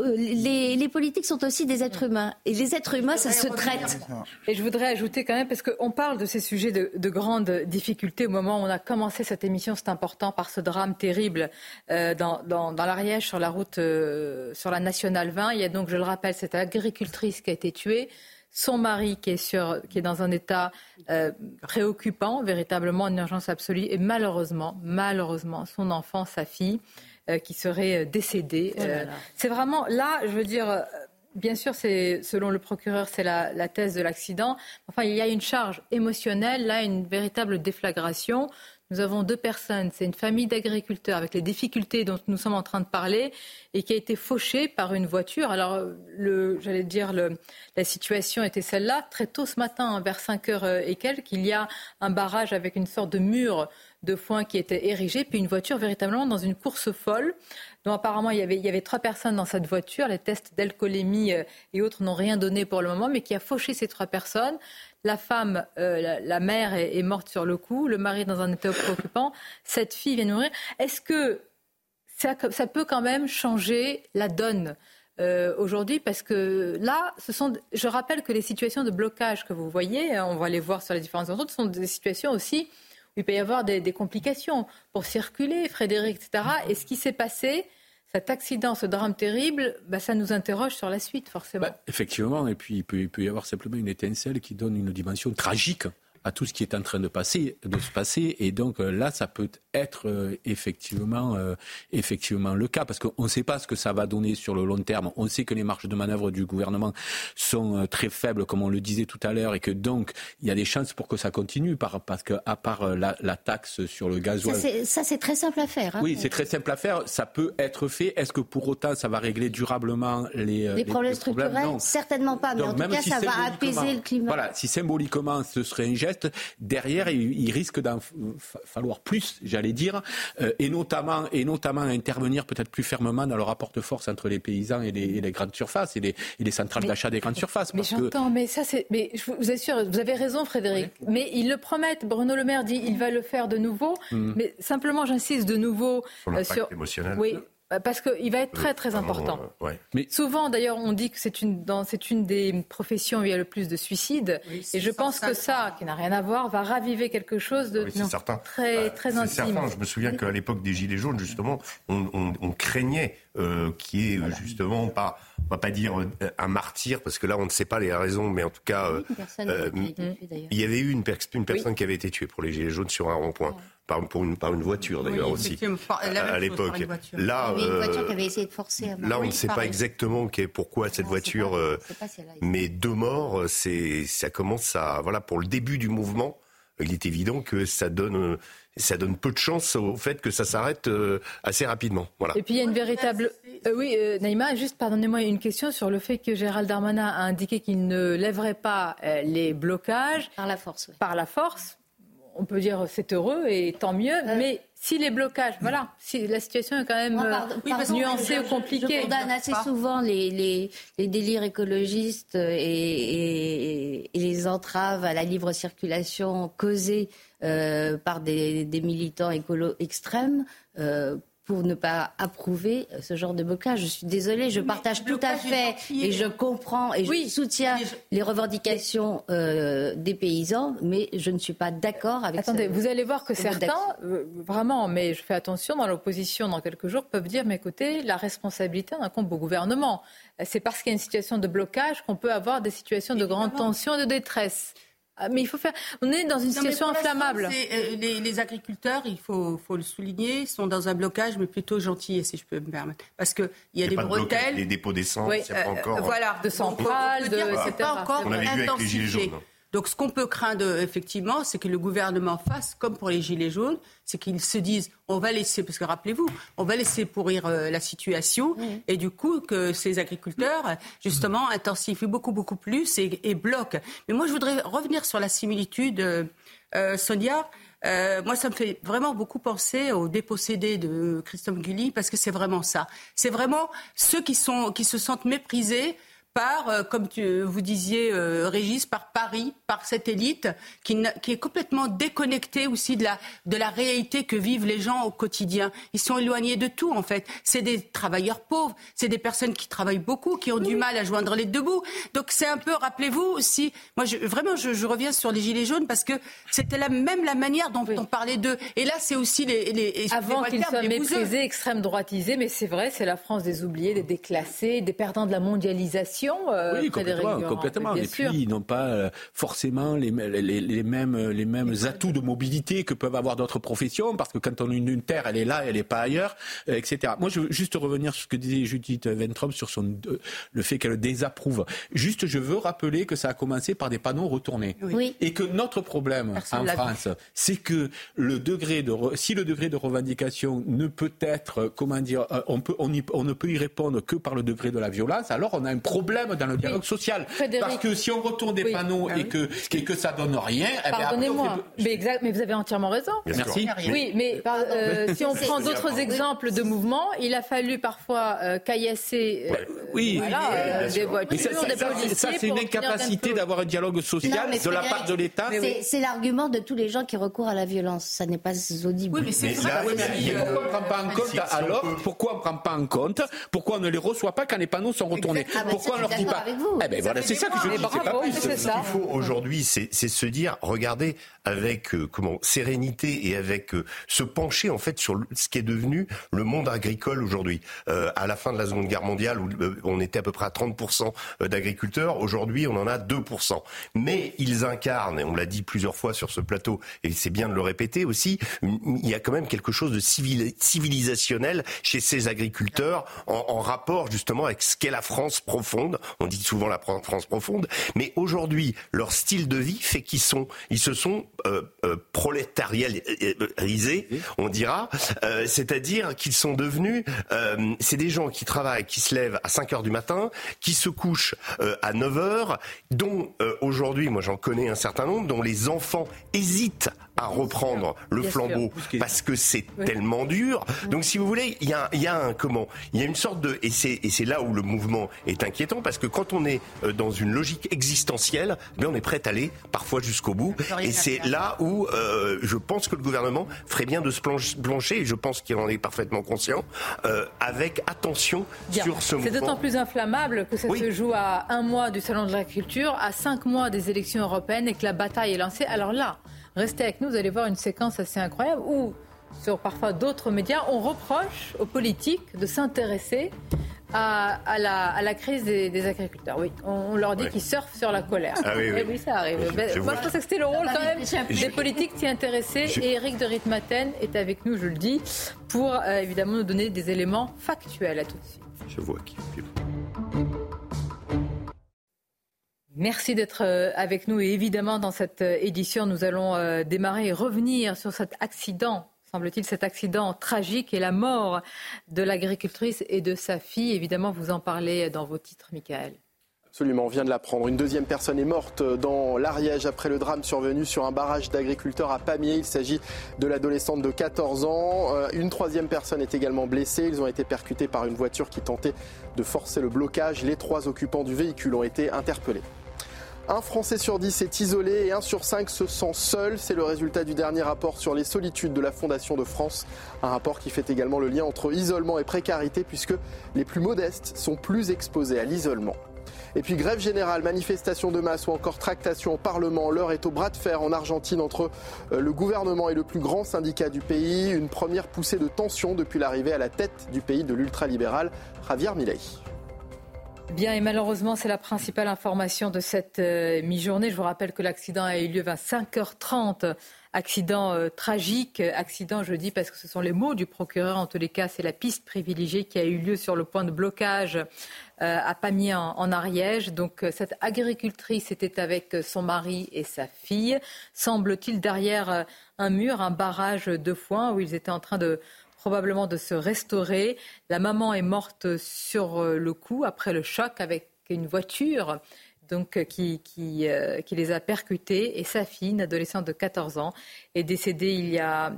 Euh, les, politiques sont aussi des êtres humains. Et les êtres humains, ça se traite. Et je voudrais ajouter quand même, parce qu'on parle de ces sujets de, de grandes difficultés au moment où on a commencé cette émission, c'est important, par ce drame terrible euh, dans, l'Ariège, sur la route, euh, sur la Nationale 20. Il y a donc, je le rappelle, cette agricultrice qui a été tuée son mari qui est, sur, qui est dans un état préoccupant, véritablement une urgence absolue, et malheureusement, malheureusement, son enfant, sa fille, qui serait euh, décédé. Oh euh, c'est vraiment là, je veux dire. Bien sûr, c'est selon le procureur, c'est la, la, thèse de l'accident. Enfin, il y a une charge émotionnelle, là, une véritable déflagration. Nous avons deux personnes. C'est une famille d'agriculteurs avec les difficultés dont nous sommes en train de parler et qui a été fauchée par une voiture. Alors, j'allais dire, la situation était celle-là. Très tôt ce matin, vers 5 heures et quelques, il y a un barrage avec une sorte de mur de foin qui était érigé, puis une voiture véritablement dans une course folle, dont apparemment il y avait, il y avait trois personnes dans cette voiture. Les tests d'alcoolémie euh, et autres n'ont rien donné pour le moment, mais qui a fauché ces trois personnes. La femme, euh, la, mère est, morte sur le coup, le mari dans un état préoccupant, cette fille vient de mourir. Est-ce que ça, ça, peut quand même changer la donne euh, aujourd'hui? Parce que là, ce sont, je rappelle que les situations de blocage que vous voyez, hein, on va les voir sur les différentes zones, sont des situations aussi où il peut y avoir des, complications pour circuler, Frédéric, etc. Et ce qui s'est passé, cet accident, ce drame terrible, bah, ça nous interroge sur la suite, forcément. Bah, effectivement, et puis il peut, il peut, y avoir simplement une étincelle qui donne une dimension tragique à tout ce qui est en train de, passer, de se passer. Et donc euh, là, ça peut être euh, effectivement, euh, effectivement le cas, parce qu'on ne sait pas ce que ça va donner sur le long terme. On sait que les marges de manœuvre du gouvernement sont très faibles, comme on le disait tout à l'heure, et que donc il y a des chances pour que ça continue, parce qu'à part la, taxe sur le gasoil... Ça, c'est très simple à faire. Hein. oui, c'est très simple à faire. Ça peut être fait. Est-ce que pour autant, ça va régler durablement les, les, problèmes structurels? Certainement pas, mais en tout cas, ça va apaiser le climat. Voilà, si symboliquement ce serait un geste, derrière, il, risque d'en falloir plus, j'allais dire, euh, et, notamment, et notamment intervenir peut-être plus fermement dans le rapport de force entre les paysans et les, grandes surfaces et les, centrales d'achat des grandes surfaces. Mais j'entends, mais ça c'est. Mais je vous assure, vous avez raison, Frédéric. Mais ils le promettent. Bruno Le Maire dit il va le faire de nouveau. Hmm. Mais simplement, j'insiste de nouveau sur l'impact euh, émotionnel. Oui, parce qu'il va être très très important. Mais souvent, d'ailleurs, on dit que c'est une, c'est une des professions où il y a le plus de suicides. et je pense que ça, qui n'a rien à voir, va raviver quelque chose de très, très intime. Je me souviens qu'à l'époque des Gilets jaunes, justement, on, craignait euh, qui est justement pas, on va pas dire euh, un martyr, parce que là on ne sait pas les raisons, mais en tout cas, il y avait eu une, une personne qui avait été tuée pour les Gilets jaunes sur un rond-point par, une, par une voiture d'ailleurs aussi à, l'époque. Là, une voiture euh, qui avait essayé de forcer. là, on ne sait pas exactement pourquoi cette voiture, euh, mais deux morts, euh, c'est ça commence à voilà pour le début du mouvement. Il est évident que ça donne ça donne peu de chance au fait que ça s'arrête assez rapidement. Voilà. Et puis il y a une véritable. oui, Naïma, juste pardonnez-moi une question sur le fait que Gérald Darmanin a indiqué qu'il ne lèverait pas les blocages. Par la force. Par la force on peut dire c'est heureux et tant mieux, euh. mais si les blocages, voilà, si la situation est quand même euh, nuancée ou compliquée. Je condamne assez souvent les, délires écologistes et, les entraves à la libre circulation causées euh, par des, militants écolo extrêmes pour ne pas approuver ce genre de blocage. Je suis désolée, je partage tout à fait et je comprends et je soutiens les revendications euh, des paysans, mais je ne suis pas d'accord avec. Attendez, vous allez voir que certains, euh, vraiment, mais je fais attention, dans l'opposition, dans quelques jours, peuvent dire, mais écoutez, la responsabilité incombe au gouvernement. C'est parce qu'il y a une situation de blocage qu'on peut avoir des situations de grande tension et de détresse. Ah, mais il faut faire. On est dans une situation inflammable. Euh, les, agriculteurs, il faut, faut, le souligner, sont dans un blocage, mais plutôt gentil, si je peux me permettre. Parce qu'il y a des bretelles. Les dépôts d'essence, oui, il n'y a pas euh, encore. voilà, de centrales, de, etc. Pas encore On avait vu avec les gilets jaunes. Donc ce qu'on peut craindre effectivement, c'est que le gouvernement fasse comme pour les gilets jaunes, c'est qu'ils se disent on va laisser, parce que rappelez-vous, on va laisser pourrir euh, la situation, et du coup que ces agriculteurs justement intensifient beaucoup beaucoup plus et, bloquent. Mais moi je voudrais revenir sur la similitude, euh, euh, Sonia. moi, ça me fait vraiment beaucoup penser au dépossédé de Christophe Gulli, parce que c'est vraiment ça. C'est vraiment ceux qui, sont, qui se sentent méprisés par, euh, comme tu, vous disiez, euh, Régis, par Paris, par cette élite qui, qui, est complètement déconnectée aussi de la, de la réalité que vivent les gens au quotidien. Ils sont éloignés de tout, en fait. C'est des travailleurs pauvres, c'est des personnes qui travaillent beaucoup, qui ont du mal à joindre les deux bouts. Donc c'est un peu, rappelez-vous, si, moi je, vraiment, je, je, reviens sur les Gilets jaunes parce que c'était la, même la manière dont on parlait d'eux. Et là, c'est aussi les... les Avant qu'ils soient méprisés, extrême droitisés, mais c'est vrai, c'est la France des oubliés, des déclassés, des perdants de la mondialisation. Euh, oui, complètement. complètement. Et puis, ils n'ont pas euh, forcément les, les, mêmes, les mêmes atouts de mobilité que peuvent avoir d'autres professions, parce que quand on a une, terre, elle est là, elle n'est pas ailleurs, euh, etc. Moi, je veux juste revenir sur ce que disait Judith Ventrom sur son, le fait qu'elle désapprouve. Juste, je veux rappeler que ça a commencé par des panneaux retournés. Oui. Et que notre problème en France, c'est que le degré de, si le degré de revendication ne peut être, comment dire, on, peut, on, on ne peut y répondre que par le degré de la violence, alors on a un problème problème dans le dialogue social. Parce que si on retourne des panneaux ah et, que, et que ça donne rien, eh pardonnez-moi, mais, exact, mais vous avez entièrement raison. Merci. Oui, mais euh, si on prend d'autres exemples de mouvements, il a fallu parfois euh, caillasser euh, oui, des voitures, ça, des policiers. Ça, c'est une incapacité d'avoir un dialogue social de la part de l'État. C'est l'argument de tous les gens qui recourent à la violence. Ça n'est pas audible. Oui, mais c'est ça. pourquoi on ne prend pas en compte alors Pourquoi on prend pas en compte Pourquoi on ne les reçoit pas quand les panneaux sont retournés? Pourquoi on leur dit pas Eh ben voilà, c'est ça que je pas Ce qu'il faut aujourd'hui, c'est se dire, regardez avec comment sérénité et avec se pencher en fait sur ce qui est devenu le monde agricole aujourd'hui. Euh, à la fin de la Seconde Guerre mondiale, où euh, on était à peu près à 30% euh, d'agriculteurs, aujourd'hui on en a 2%. Mais ils incarnent, et on l'a dit plusieurs fois sur ce plateau, et c'est bien de le répéter aussi, il y a quand même quelque chose de civilisationnel chez ces agriculteurs en, en rapport justement avec ce qu'est la France profonde. On dit souvent la France profonde, mais aujourd'hui leur style de vie fait qu'ils sont, ils se sont euh, euh, prolétarialisés, on dira, euh, c'est-à-dire qu'ils sont devenus, euh, c'est des gens qui travaillent, qui se lèvent à 5 heures du matin, qui se couchent euh, à 9 heures, dont aujourd'hui, moi j'en connais un certain nombre, dont les enfants hésitent à reprendre le flambeau parce que c'est tellement dur. Donc, si vous voulez, il y a, y a un comment Il y a une sorte de et c'est et c'est là où le mouvement est inquiétant parce que quand on est dans une logique existentielle, bien on est prêt à aller parfois jusqu'au bout. Et c'est là où euh, je pense que le gouvernement ferait bien de se plancher, et je pense qu'il en est parfaitement conscient, euh, avec attention sur ce mouvement. C'est d'autant plus inflammable que ça se joue à un mois du Salon de l'agriculture, à cinq mois des élections européennes et que la bataille est lancée. Alors là, restez avec nous, vous allez voir une séquence assez incroyable où, sur parfois d'autres médias, on reproche aux politiques de s'intéresser à, la, crise des, agriculteurs. Oui, on, leur dit qu'ils surfent sur la colère. Ah oui, oui. ça arrive. Moi, je pensais que c'était le rôle quand même des politiques s'y intéresser. Et Eric de Ritmaten est avec nous, je le dis, pour euh, évidemment nous donner des éléments factuels à tout de suite. Je vois qui. Merci d'être euh, avec nous et évidemment dans cette euh, édition nous allons démarrer et revenir sur cet accident semble-t-il, cet accident tragique et la mort de l'agricultrice et de sa fille. Évidemment, vous en parlez dans vos titres, Michael. Absolument, on vient de l'apprendre. Une deuxième personne est morte dans l'Ariège après le drame survenu sur un barrage d'agriculteurs à Pamiers. Il s'agit de l'adolescente de 14 ans. Euh, une troisième personne est également blessée. Ils ont été percutés par une voiture qui tentait de forcer le blocage. Les trois occupants du véhicule ont été interpellés. Un Français sur dix est isolé et un sur cinq se sent seul. C'est le résultat du dernier rapport sur les solitudes de la Fondation de France. Un rapport qui fait également le lien entre isolement et précarité puisque les plus modestes sont plus exposés à l'isolement. Et puis grève générale, manifestation de masse ou encore tractation au Parlement. L'heure est au bras de fer en Argentine entre euh, le gouvernement et le plus grand syndicat du pays. Une première poussée de tension depuis l'arrivée à la tête du pays de l'ultralibéral Javier Milei. Bien, et malheureusement, c'est la principale information de cette euh, mi-journée. Je vous rappelle que l'accident a eu lieu à 5h30. Accident euh, tragique, accident, je dis, parce que ce sont les mots du procureur. En tous les cas, c'est la piste privilégiée qui a eu lieu sur le point de blocage euh, à Pamiers en, Ariège. Donc, cette agricultrice était avec son mari et sa fille. Semble-t-il derrière un mur, un barrage de foin où ils étaient en train de probablement de se restaurer. La maman est morte sur euh, le coup après le choc avec une voiture donc, euh, qui, qui, euh, qui, les a percutés. Et sa fille, une adolescente de 14 ans, est décédée il y a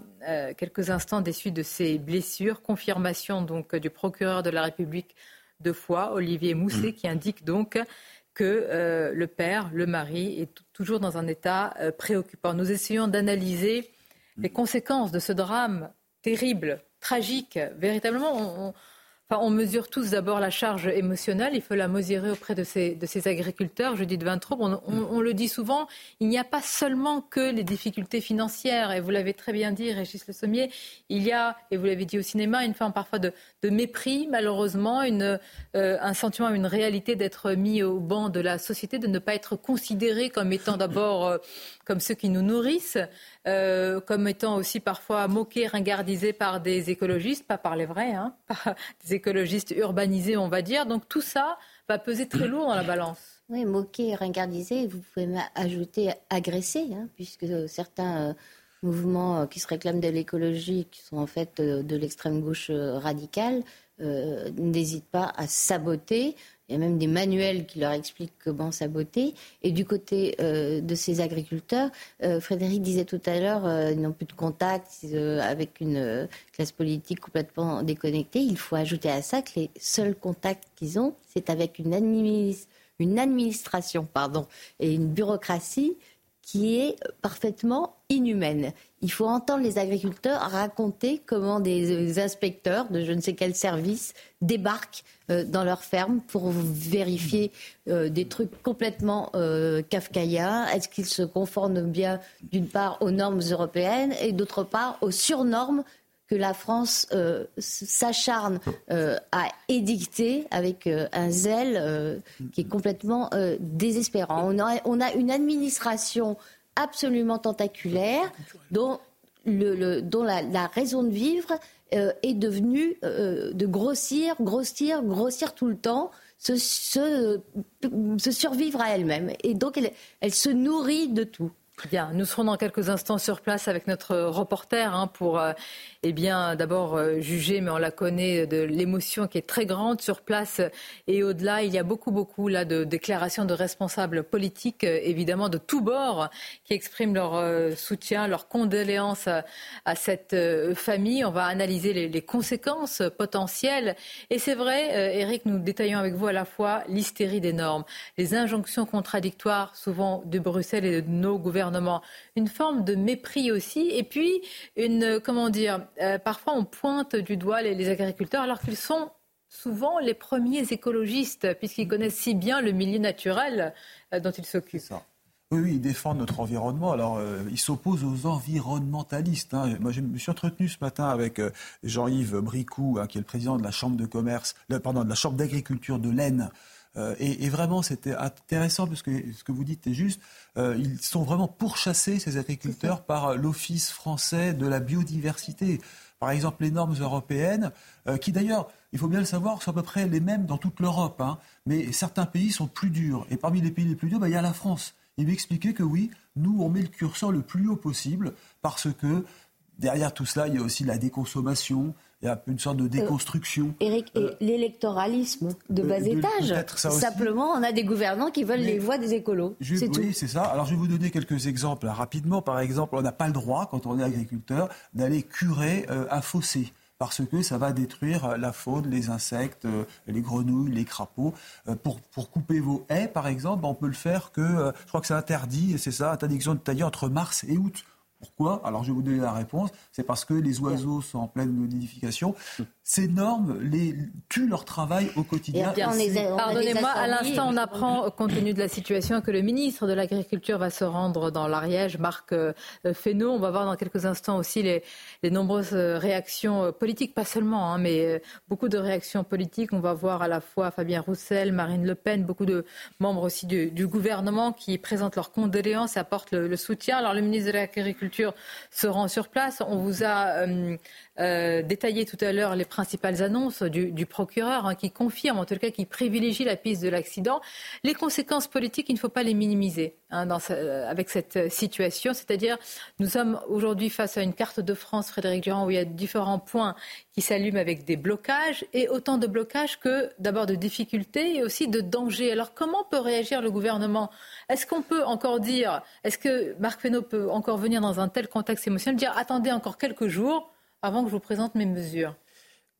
quelques instants des suites de ses blessures. Confirmation donc du procureur de la République de Foix, Olivier Mousset, qui indique donc que le père, le mari, est toujours dans un état préoccupant. Nous essayons d'analyser les conséquences de ce drame terrible tragique. Véritablement, on, Enfin, on mesure tous d'abord la charge émotionnelle, il faut la mesurer auprès de ces, de ces agriculteurs. Je dis de 23, on, on, le dit souvent, il n'y a pas seulement que les difficultés financières, et vous l'avez très bien dit, Régis Le Sommier, il y a, et vous l'avez dit au cinéma, une forme parfois de, mépris, malheureusement, euh, un sentiment, une réalité d'être mis au banc de la société, de ne pas être considéré comme étant d'abord euh, comme ceux qui nous nourrissent, euh, comme étant aussi parfois moqués, ringardisés par des écologistes, pas par les vrais, hein, [laughs] des écologistes urbanisés, on va dire. Donc tout ça va peser très lourd dans la balance. Oui, moqués, ringardisés, vous pouvez ajouter agressés, hein, puisque certains euh, mouvements euh, qui se réclament de l'écologie, qui sont en fait de l'extrême gauche radicale, n'hésitent pas à saboter Il y a même des manuels qui leur expliquent comment saboter. Et du côté euh, de ces agriculteurs, euh, Frédéric disait tout à l'heure, euh, ils n'ont plus de contact avec une classe politique complètement déconnectée. Il faut ajouter à ça que les seuls contacts qu'ils ont, c'est avec une, une administration pardon, et une bureaucratie qui est parfaitement inhumaine. Il faut entendre les agriculteurs raconter comment des inspecteurs de je ne sais quel service débarquent euh, dans leurs fermes pour vérifier euh, des trucs complètement euh, kafkaïens. Est-ce qu'ils se conforment bien, d'une part, aux normes européennes et d'autre part aux surnormes que la France s'acharne à édicter avec un zèle qui est complètement désespérant. On a, une administration absolument tentaculaire dont, la, raison de vivre euh, est devenue euh, de grossir, grossir, grossir tout le temps, se, survivre à elle-même. Et donc elle se nourrit de tout. Bien, nous serons dans quelques instants sur place avec notre reporter hein, pour euh, eh bien, d'abord euh, juger, mais on la connaît, de l'émotion qui est très grande sur place et au-delà. Il y a beaucoup, beaucoup là de déclarations de responsables politiques, euh, évidemment de tous bords, qui expriment leur soutien, leur condoléance à, cette famille. On va analyser les, conséquences potentielles. Et c'est vrai, Eric, nous détaillons avec vous à la fois l'hystérie des normes, les injonctions contradictoires, souvent de Bruxelles et de nos gouvernements, une forme de mépris aussi, et puis une, comment dire, euh, parfois on pointe du doigt les, agriculteurs alors qu'ils sont souvent les premiers écologistes, puisqu'ils connaissent si bien le milieu naturel euh, dont ils s'occupent. Oui, oui, ils défendent notre environnement. Alors, euh, ils s'opposent aux environnementalistes. Hein. Moi, je me suis entretenu ce matin avec Jean-Yves Bricou, hein, qui est le président de la Chambre de commerce, pardon, de la Chambre d'agriculture de l'Aisne. Et, et, vraiment, c'était intéressant parce que ce que vous dites est juste. ils sont vraiment pourchassés, ces agriculteurs, par l'Office français de la biodiversité. Par exemple, les normes européennes, euh, qui d'ailleurs, il faut bien le savoir, sont à peu près les mêmes dans toute l'Europe. Hein. mais certains pays sont plus durs. Et parmi les pays les plus durs, bah, il y a la France. Il m'expliquait que oui, nous, on met le curseur le plus haut possible parce que derrière tout cela, il y a aussi la déconsommation, il y a une sorte de déconstruction. Eric, et euh, l'électoralisme de bas étage. Simplement, on a des gouvernants qui veulent les voix des écolos. oui, c'est ça. Alors, je vais vous donner quelques exemples rapidement. Par exemple, on n'a pas le droit, quand on est agriculteur, d'aller curer euh, un fossé parce que ça va détruire euh, la faune, les insectes, les grenouilles, les crapauds. Pour, pour couper vos haies, par exemple, on peut le faire que, je crois que c'est interdit, c'est ça, interdiction de tailler entre mars et août. Pourquoi Alors je vais vous donner la réponse. C'est parce que les oiseaux sont en pleine nidification. Ces normes les, tuent leur travail au quotidien. Pardonnez-moi, à l'instant, on apprend, compte tenu de la situation, que le ministre de l'Agriculture va se rendre dans l'Ariège, Marc euh, Fesneau. On va voir dans quelques instants aussi les, nombreuses réactions euh, politiques, pas seulement, hein, mais euh, beaucoup de réactions politiques. On va voir à la fois Fabien Roussel, Marine Le Pen, beaucoup de membres aussi du, gouvernement qui présentent leurs condoléances et apportent le, le soutien. Alors le ministre de l'Agriculture se rend sur place. On vous a euh, euh, détaillé tout à l'heure les principales annonces du, procureur hein, qui confirme, en tout cas qui privilégie la piste de l'accident. Les conséquences politiques, il ne faut pas les minimiser hein, euh, avec cette situation. C'est-à-dire, nous sommes aujourd'hui face à une carte de France, Frédéric Durand, où il y a différents points qui s'allument avec des blocages et autant de blocages que d'abord de difficultés et aussi de dangers. Alors comment peut réagir le gouvernement? Est-ce qu'on peut encore dire, est-ce que Marc Fesneau peut encore venir dans un tel contexte émotionnel, dire attendez encore quelques jours avant que je vous présente mes mesures.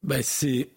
Ben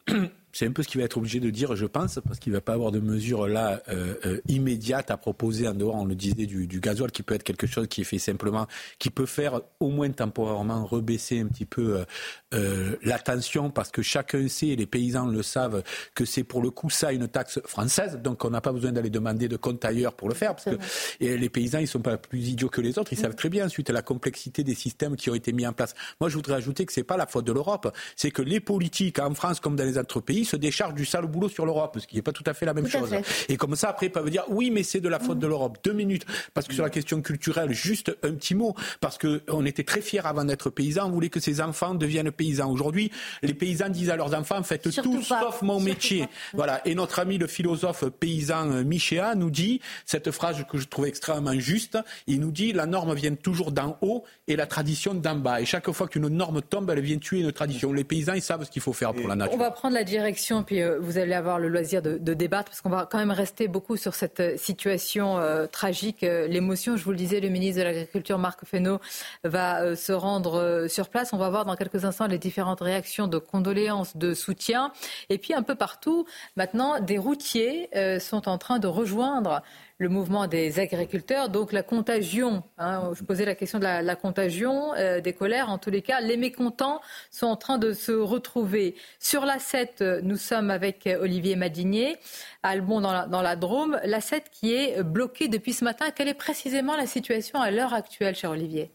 [clears throat] c'est un peu ce qu'il va être obligé de dire, je pense, parce qu'il ne va pas avoir de mesures là euh, euh, immédiates à proposer en dehors, on le disait, du, du, gasoil, qui peut être quelque chose qui est fait simplement, qui peut faire au moins temporairement rebaisser un petit peu euh, euh la tension, parce que chacun sait, et les paysans le savent, que c'est pour le coup ça une taxe française, donc on n'a pas besoin d'aller demander de compte ailleurs pour le faire, parce que et les paysans, ils sont pas plus idiots que les autres, ils savent très bien, suite à la complexité des systèmes qui ont été mis en place. Moi, je voudrais ajouter que c'est pas la faute de l'Europe, c'est que les politiques en France comme dans les autres pays se décharge du sale boulot sur l'Europe, ce qui n'est pas tout à fait la même chose. Et comme ça, après, ils peuvent dire oui, mais c'est de la faute de l'Europe. Deux minutes. Parce que sur la question culturelle, juste un petit mot. Parce qu'on était très fiers avant d'être paysans. On voulait que ces enfants deviennent paysans. Aujourd'hui, les paysans disent à leurs enfants faites tout sauf mon métier. [laughs] Voilà. Et notre ami le philosophe paysan euh, Michéa nous dit cette phrase que je trouve extrêmement juste. Il nous dit la norme vient toujours d'en haut et la tradition d'en bas. Et chaque fois qu'une norme tombe, elle vient tuer une tradition. Les paysans, ils savent ce qu'il faut faire pour la nature. On va prendre la direction puis euh, vous allez avoir le loisir de, débattre, parce qu'on va quand même rester beaucoup sur cette euh, situation euh, tragique. L'émotion, je vous le disais, le ministre de l'Agriculture, Marc Fesneau, va se rendre sur place. On va voir dans quelques instants les différentes réactions de condoléances, de soutien. Et puis un peu partout, maintenant, des routiers sont en train de rejoindre le mouvement des agriculteurs. Donc la contagion, hein, je posais la question de la, contagion, euh, des colères. En tous les cas, les mécontents sont en train de se retrouver. Sur la 7, nous sommes avec Olivier Madinier, à Albon dans la, dans la Drôme. La 7 qui est bloquée depuis ce matin. Quelle est précisément la situation à l'heure actuelle, cher Olivier?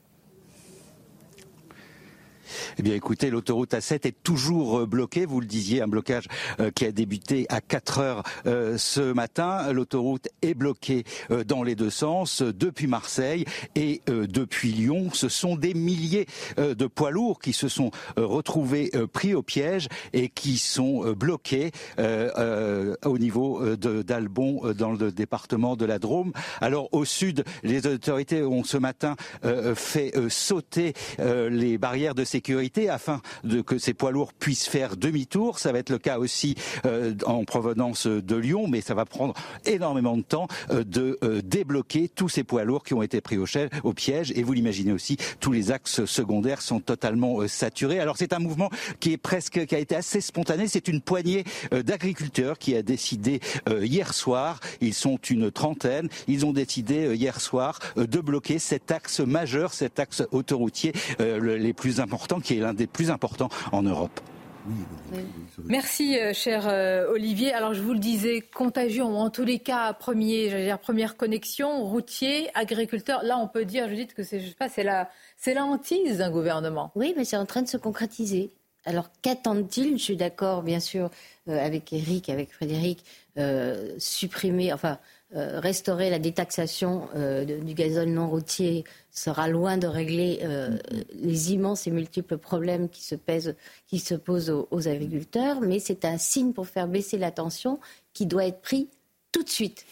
Eh bien, écoutez, l'autoroute A7 est toujours euh, bloquée. Vous le disiez, un blocage euh, qui a débuté à 4 heures euh, ce matin. L'autoroute est bloquée dans les deux sens depuis Marseille et depuis Lyon. Ce sont des milliers de poids lourds qui se sont retrouvés pris au piège et qui sont bloqués au niveau d'Albon dans le département de la Drôme. Alors au sud, les autorités ont ce matin fait sauter les barrières de afin que ces poids lourds puissent faire demi-tour. Ça va être le cas aussi euh, en provenance de Lyon, mais ça va prendre énormément de temps euh, de euh, débloquer tous ces poids lourds qui ont été pris au, au piège. Et vous l'imaginez aussi, tous les axes secondaires sont totalement saturés. Alors c'est un mouvement qui est presque, qui a été assez spontané. C'est une poignée d'agriculteurs qui a décidé hier soir. Ils sont une trentaine. Ils ont décidé hier soir de bloquer cet axe majeur, cet axe autoroutier les plus importants qui est l'un des plus importants en Europe. Merci, euh, cher euh, Olivier. Alors, je vous le disais, contagion, en tous les cas, premier, dire, première connexion, routier, agriculteur. Là, on peut dire, je dis que c'est, je sais pas, c'est la, c'est la hantise d'un gouvernement. Oui, mais c'est en train de se concrétiser. Alors, qu'attendent-ils? Je suis d'accord, bien sûr, euh, avec Eric, avec Frédéric, supprimer, enfin, euh, restaurer la détaxation euh, du gazole non routier sera loin de régler euh, les immenses et multiples problèmes qui se, pèsent, qui se posent aux, agriculteurs, mais c'est un signe pour faire baisser la tension qui doit être pris tout de suite.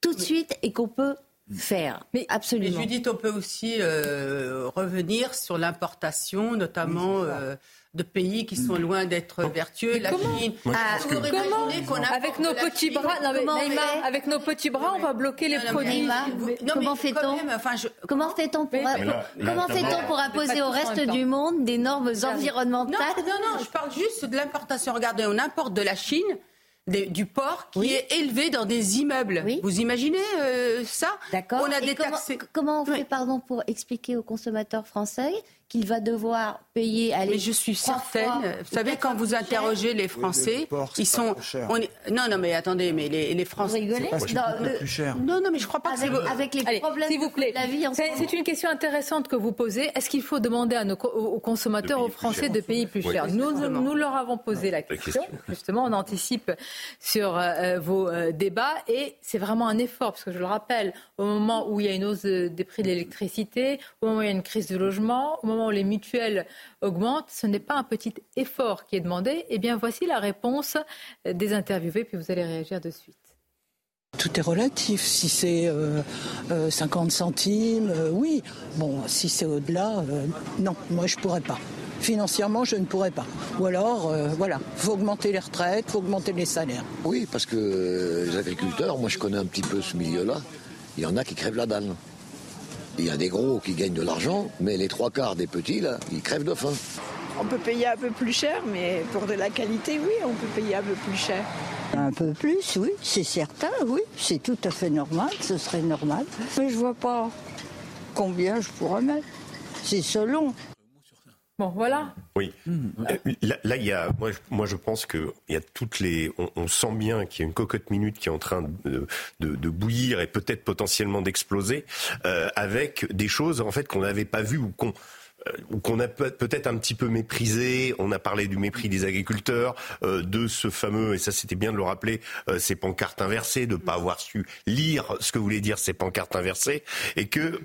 Tout de suite et qu'on peut faire. Mais, absolument. Mais Judith, on peut aussi revenir sur l'importation, notamment de pays qui sont loin d'être vertueux. La Chine. Ah, comment avec nos petits bras, avec nos petits bras, on va bloquer les produits. comment fait-on Comment fait-on pour, comment fait-on pour imposer au reste du monde des normes environnementales Non, non, non, je parle juste de l'importation. Regardez, on importe de la Chine du porc qui est élevé dans des immeubles. Vous imaginez euh, ça? D'accord. On a détaxé. Comment on fait, pardon, pour expliquer aux consommateurs français qu'il va devoir payer à Mais je suis certaine. vous savez, quand vous interrogez les Français, ils sont. non, non, mais attendez, mais les, les Français. Vous rigolez non, plus cher. non, non, mais je crois pas avec, que avec les problèmes s'il vous plaît. la vie en C'est une question intéressante que vous posez. Est-ce qu'il faut demander à nos, aux consommateurs, aux Français, de payer plus cher? Nous, nous leur avons posé la question. Justement, on anticipe sur euh, vos euh, débats et c'est vraiment un effort, parce que je le rappelle, au moment où il y a une hausse des prix de l'électricité, au moment où il y a une crise de logement, au moment les mutuelles augmentent, ce n'est pas un petit effort qui est demandé. Eh bien, voici la réponse des interviewés, puis vous allez réagir de suite. Tout est relatif. Si c'est 50 euh, euh, centimes, euh, oui. Bon, si c'est au-delà, non, moi je pourrais pas. Financièrement, je ne pourrais pas. Ou alors, voilà, faut augmenter les retraites, faut augmenter les salaires. Oui, parce que les agriculteurs, moi je connais un petit peu ce milieu-là, il y en a qui crèvent la dalle. Il y a des gros qui gagnent de l'argent, mais les trois quarts des petits, là, ils crèvent de faim. On peut payer un peu plus cher, mais pour de la qualité, oui, on peut payer un peu plus cher. Un peu plus, oui, c'est certain, oui. C'est tout à fait normal, ce serait normal. Mais je vois pas combien je pourrais mettre. C'est selon. Voilà. Oui. Euh, là, il y a, moi, je pense que il y a toutes les, on, sent bien qu'il y a une cocotte minute qui est en train de, bouillir et peut-être potentiellement d'exploser, euh, avec des choses en fait qu'on n'avait pas vues ou qu'on qu'on a peut-être un petit peu méprisé. On a parlé du mépris des agriculteurs, euh, de ce fameux, et ça c'était bien de le rappeler, euh, ces pancartes inversées, de ne pas avoir su lire ce que voulaient dire ces pancartes inversées, et que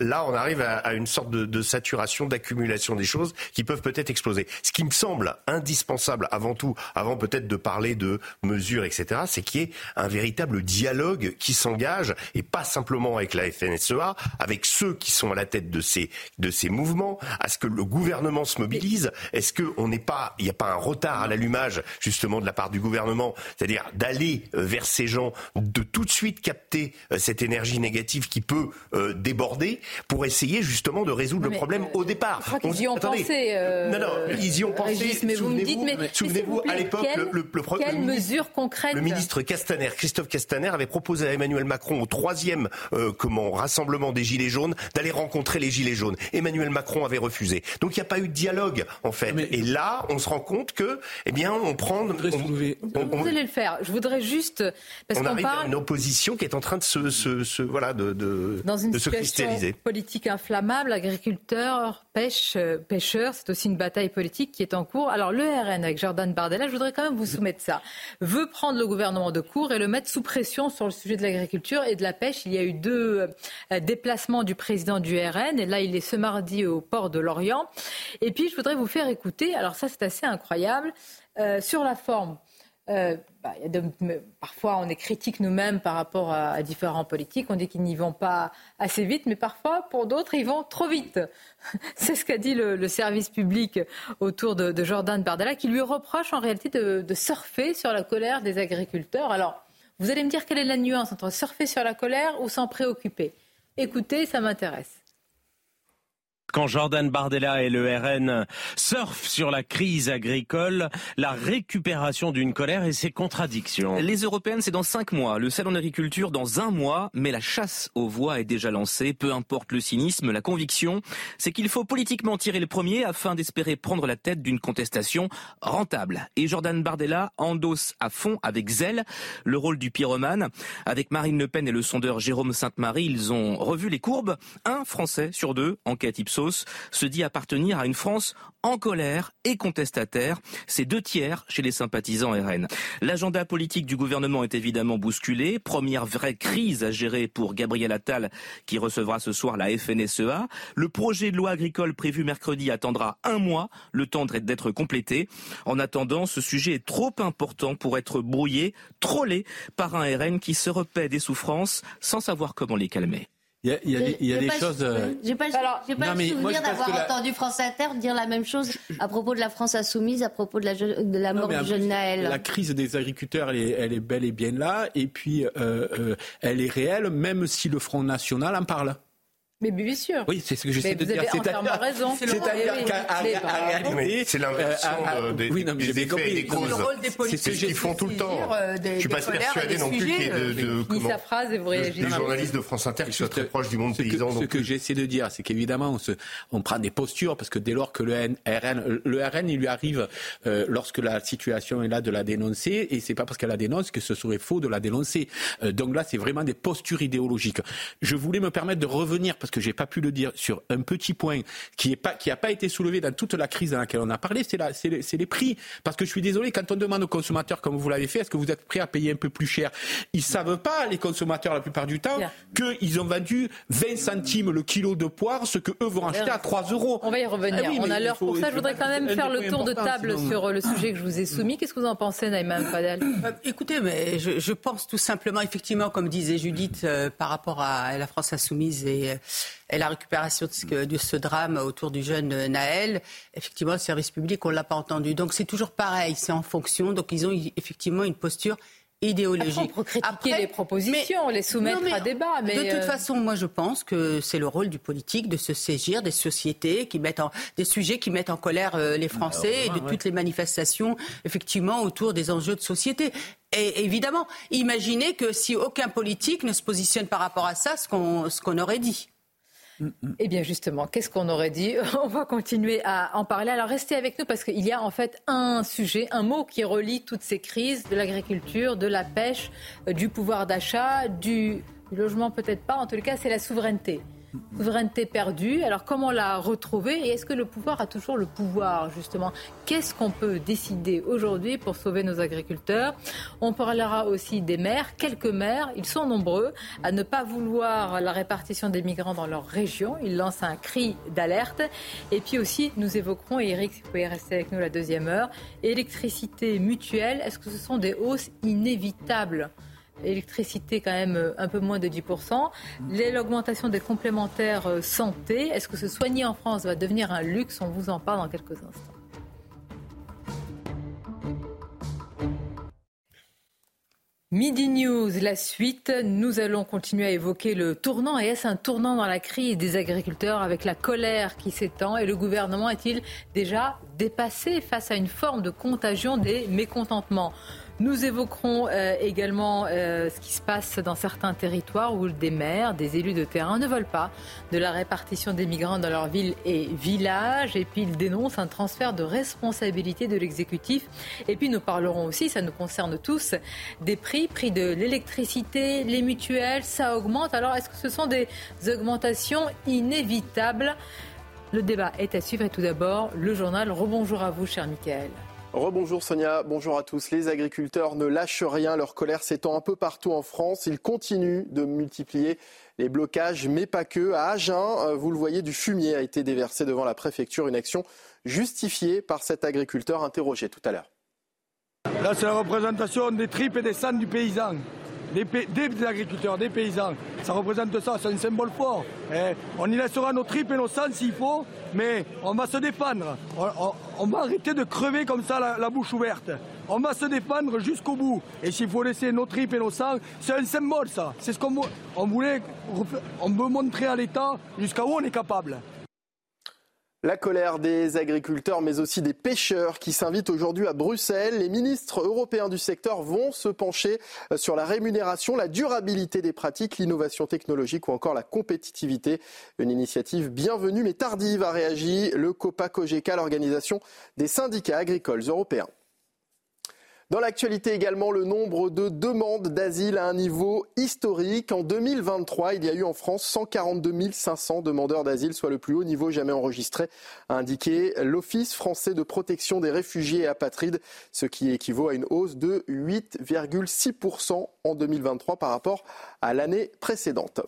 là on arrive à, une sorte de, saturation, d'accumulation des choses qui peuvent peut-être exploser. Ce qui me semble indispensable avant tout, avant peut-être de parler de mesures, etc., c'est qu'il y ait un véritable dialogue qui s'engage, et pas simplement avec la FNSEA, avec ceux qui sont à la tête de ces, de ces mouvements, à ce que le gouvernement se mobilise. Est-ce qu'on n'est pas, il n'y a pas un retard à l'allumage justement de la part du gouvernement, c'est-à-dire d'aller euh, vers ces gens, de tout de suite capter euh, cette énergie négative qui peut euh, déborder pour essayer justement de résoudre le problème au départ? Je crois qu'ils y ont pensé. non, non, ils y ont pensé. mais vous me dites, mais souvenez-vous à l'époque, le, le, le, quelles mesures concrètes Le ministre Castaner, Christophe Castaner, avait proposé à Emmanuel Macron au troisième comment rassemblement des Gilets jaunes d'aller rencontrer les Gilets jaunes. Emmanuel Macron avait refusé. Donc il n'y a pas eu de dialogue en fait. Et là, on se rend compte que, eh bien, on prend. On, vous allez le faire. Je voudrais juste parce on arrive parle... à une opposition qui est en train de se, se, se voilà de, de, Dans une de se cristalliser. Politique inflammable, agriculteurs, pêche, euh, pêcheurs, c'est aussi une bataille politique qui est en cours. Alors le RN avec Jordan Bardella, je voudrais quand même vous soumettre ça, veut prendre le gouvernement de court et le mettre sous pression sur le sujet de l'agriculture et de la pêche. Il y a eu deux euh, déplacements du président du RN et là il est ce mardi au port de Lorient. Et puis je voudrais vous faire écouter, alors ça c'est assez incroyable, euh, sur la forme. Euh, bah, parfois, on est critique nous-mêmes par rapport à, différents politiques. On dit qu'ils n'y vont pas assez vite, mais parfois, pour d'autres, ils vont trop vite. [laughs] C'est ce qu'a dit le, service public autour de, Jordan Bardella, qui lui reproche en réalité de surfer sur la colère des agriculteurs. Alors, vous allez me dire quelle est la nuance entre surfer sur la colère ou s'en préoccuper? Écoutez, ça m'intéresse. Quand Jordan Bardella et le RN surfent sur la crise agricole, la récupération d'une colère et ses contradictions. Les européennes, c'est dans cinq mois. Le salon d'agriculture dans un mois. Mais la chasse aux voix est déjà lancée. Peu importe le cynisme, la conviction, c'est qu'il faut politiquement tirer le premier afin d'espérer prendre la tête d'une contestation rentable. Et Jordan Bardella endosse à fond, avec zèle, le rôle du pyromane. Avec Marine Le Pen et le sondeur Jérôme Sainte-Marie, ils ont revu les courbes. Un Français sur deux, enquête Ipsos se dit appartenir à une France en colère et contestataire. C'est deux tiers chez les sympathisants RN. L'agenda politique du gouvernement est évidemment bousculé. Première vraie crise à gérer pour Gabriel Attal qui recevra ce soir la FNSEA. Le projet de loi agricole prévu mercredi attendra un mois, le temps d'être complété. En attendant, ce sujet est trop important pour être brouillé, trollé par un RN qui se repaît des souffrances sans savoir comment les calmer. Il y a, il y a, il y a des choses. Euh, j'ai pas, Alors, pas non, le souvenir d'avoir la... entendu France Inter dire la même chose à propos de la France insoumise, à propos de la, de la mort non, du jeune Naël. La crise des agriculteurs, elle est, elle est bel et bien là, et puis euh, euh, elle est réelle, même si le Front National en parle. Mais bien sûr. Oui, c'est ce que j'essaie de dire. C'est entièrement raison. [laughs] C'est-à-dire qu'à réalité, c'est l'inversion euh, des, oui, non, mais des effets et des causes. C'est ce qu'ils font tout le temps. Euh, je ne suis pas persuadé non plus qu'il y ait de, sa phrase et vous réagissez. des journalistes de France Inter qui soient très proches du monde paysan. Ce que j'essaie de dire, c'est qu'évidemment, on, se, on prend des postures parce que dès lors que le RN, le RN, il lui arrive euh, lorsque la situation est là de la dénoncer et c'est pas parce qu'elle la dénonce que ce serait faux de la dénoncer. Donc là, c'est vraiment des postures idéologiques. Je voulais me permettre de revenir parce que j'ai pas pu le dire sur un petit point qui n'a pas, qui pas été soulevé dans toute la crise dans laquelle on a parlé, c'est les, les prix. Parce que je suis désolé, quand on demande aux consommateurs, comme vous l'avez fait, est-ce que vous êtes prêt à payer un peu plus cher Ils ne savent pas, les consommateurs, la plupart du temps, qu'ils ont vendu 20 centimes le kilo de poire, ce qu'eux vont acheter à 3 euros. On va y revenir. Ah oui, on a l'heure pour ça. Je voudrais quand même faire le tour de table sur le sujet que je vous ai soumis. Qu'est-ce que vous en pensez, Naïma Fadel euh, Écoutez, mais je, je, pense tout simplement, effectivement, comme disait Judith, euh, par rapport à la France insoumise et, et la récupération de ce, de ce, drame autour du jeune Naël, effectivement, le service public, on ne l'a pas entendu. Donc c'est toujours pareil, c'est en fonction. Donc ils ont effectivement une posture idéologique. Après, on peut critiquer Après, les propositions, mais, les soumettre mais, à débat. Mais de toute euh... façon, moi, je pense que c'est le rôle du politique de se saisir des sociétés qui mettent en, des sujets qui mettent en colère euh, les Français Alors, et de ouais. toutes les manifestations, effectivement, autour des enjeux de société. Et évidemment, imaginez que si aucun politique ne se positionne par rapport à ça, ce qu'on ce qu'on aurait dit. Eh bien justement, qu'est-ce qu'on aurait dit [laughs] On va continuer à en parler. Alors restez avec nous parce qu'il y a en fait un sujet, un mot qui relie toutes ces crises de l'agriculture, de la pêche, euh, du pouvoir d'achat, du, du logement peut-être pas. En tout cas, c'est la souveraineté souveraineté perdue. Alors comment la retrouver et est-ce que le pouvoir a toujours le pouvoir justement? Qu'est-ce qu'on peut décider aujourd'hui pour sauver nos agriculteurs? On parlera aussi des maires, quelques maires, ils sont nombreux à ne pas vouloir la répartition des migrants dans leur région. Ils lancent un cri d'alerte. Et puis aussi, nous évoquerons, Eric, si vous pouvez rester avec nous la deuxième heure, électricité mutuelle. Est-ce que ce sont des hausses inévitables? Électricité quand même un peu moins de 10%. L'augmentation des complémentaires santé, est-ce que se soigner en France va devenir un luxe? On vous en parle dans quelques instants. Midi News, la suite. Nous allons continuer à évoquer le tournant. Et est-ce un tournant dans la crise des agriculteurs avec la colère qui s'étend Et le gouvernement est-il déjà dépassé face à une forme de contagion des mécontentements? Nous évoquerons euh, également euh, ce qui se passe dans certains territoires où des maires, des élus de terrain ne veulent pas de la répartition des migrants dans leurs villes et villages. Et puis ils dénoncent un transfert de responsabilité de l'exécutif. Et puis nous parlerons aussi, ça nous concerne tous, des prix, prix de l'électricité, les mutuelles, ça augmente. Alors est-ce que ce sont des augmentations inévitables? Le débat est à suivre et tout d'abord le journal. Rebonjour à vous, cher Michael. Rebonjour Sonia, bonjour à tous. Les agriculteurs ne lâchent rien, leur colère s'étend un peu partout en France. Ils continuent de multiplier les blocages, mais pas que. À Agen, euh, vous le voyez, du fumier a été déversé devant la préfecture, une action justifiée par cet agriculteur interrogé tout à l'heure. Là, c'est la représentation des tripes et des sangs du paysan des, agriculteurs, des paysans. Ça représente ça, c'est un symbole fort. Eh, on y laissera nos tripes et nos sangs s'il faut, mais on va se défendre. On, va arrêter de crever comme ça la, bouche ouverte. On va se défendre jusqu'au bout. Et s'il faut laisser nos tripes et nos sangs, c'est un symbole ça. C'est ce qu'on on voulait, on veut montrer à l'État jusqu'à où on est capable. La colère des agriculteurs, mais aussi des pêcheurs qui s'invitent aujourd'hui à Bruxelles. Les ministres européens du secteur vont se pencher euh, sur la rémunération, la durabilité des pratiques, l'innovation technologique ou encore la compétitivité. Une initiative bienvenue mais tardive a réagi le COPA-COGECA, l'organisation des syndicats agricoles européens. Dans l'actualité également, le nombre de demandes d'asile à un niveau historique. En 2023, il y a eu en France 142 500 demandeurs d'asile, soit le plus haut niveau jamais enregistré, a indiqué l'Office français de protection des réfugiés et apatrides, ce qui équivaut à une hausse de 8,6% en 2023 par rapport à l'année précédente.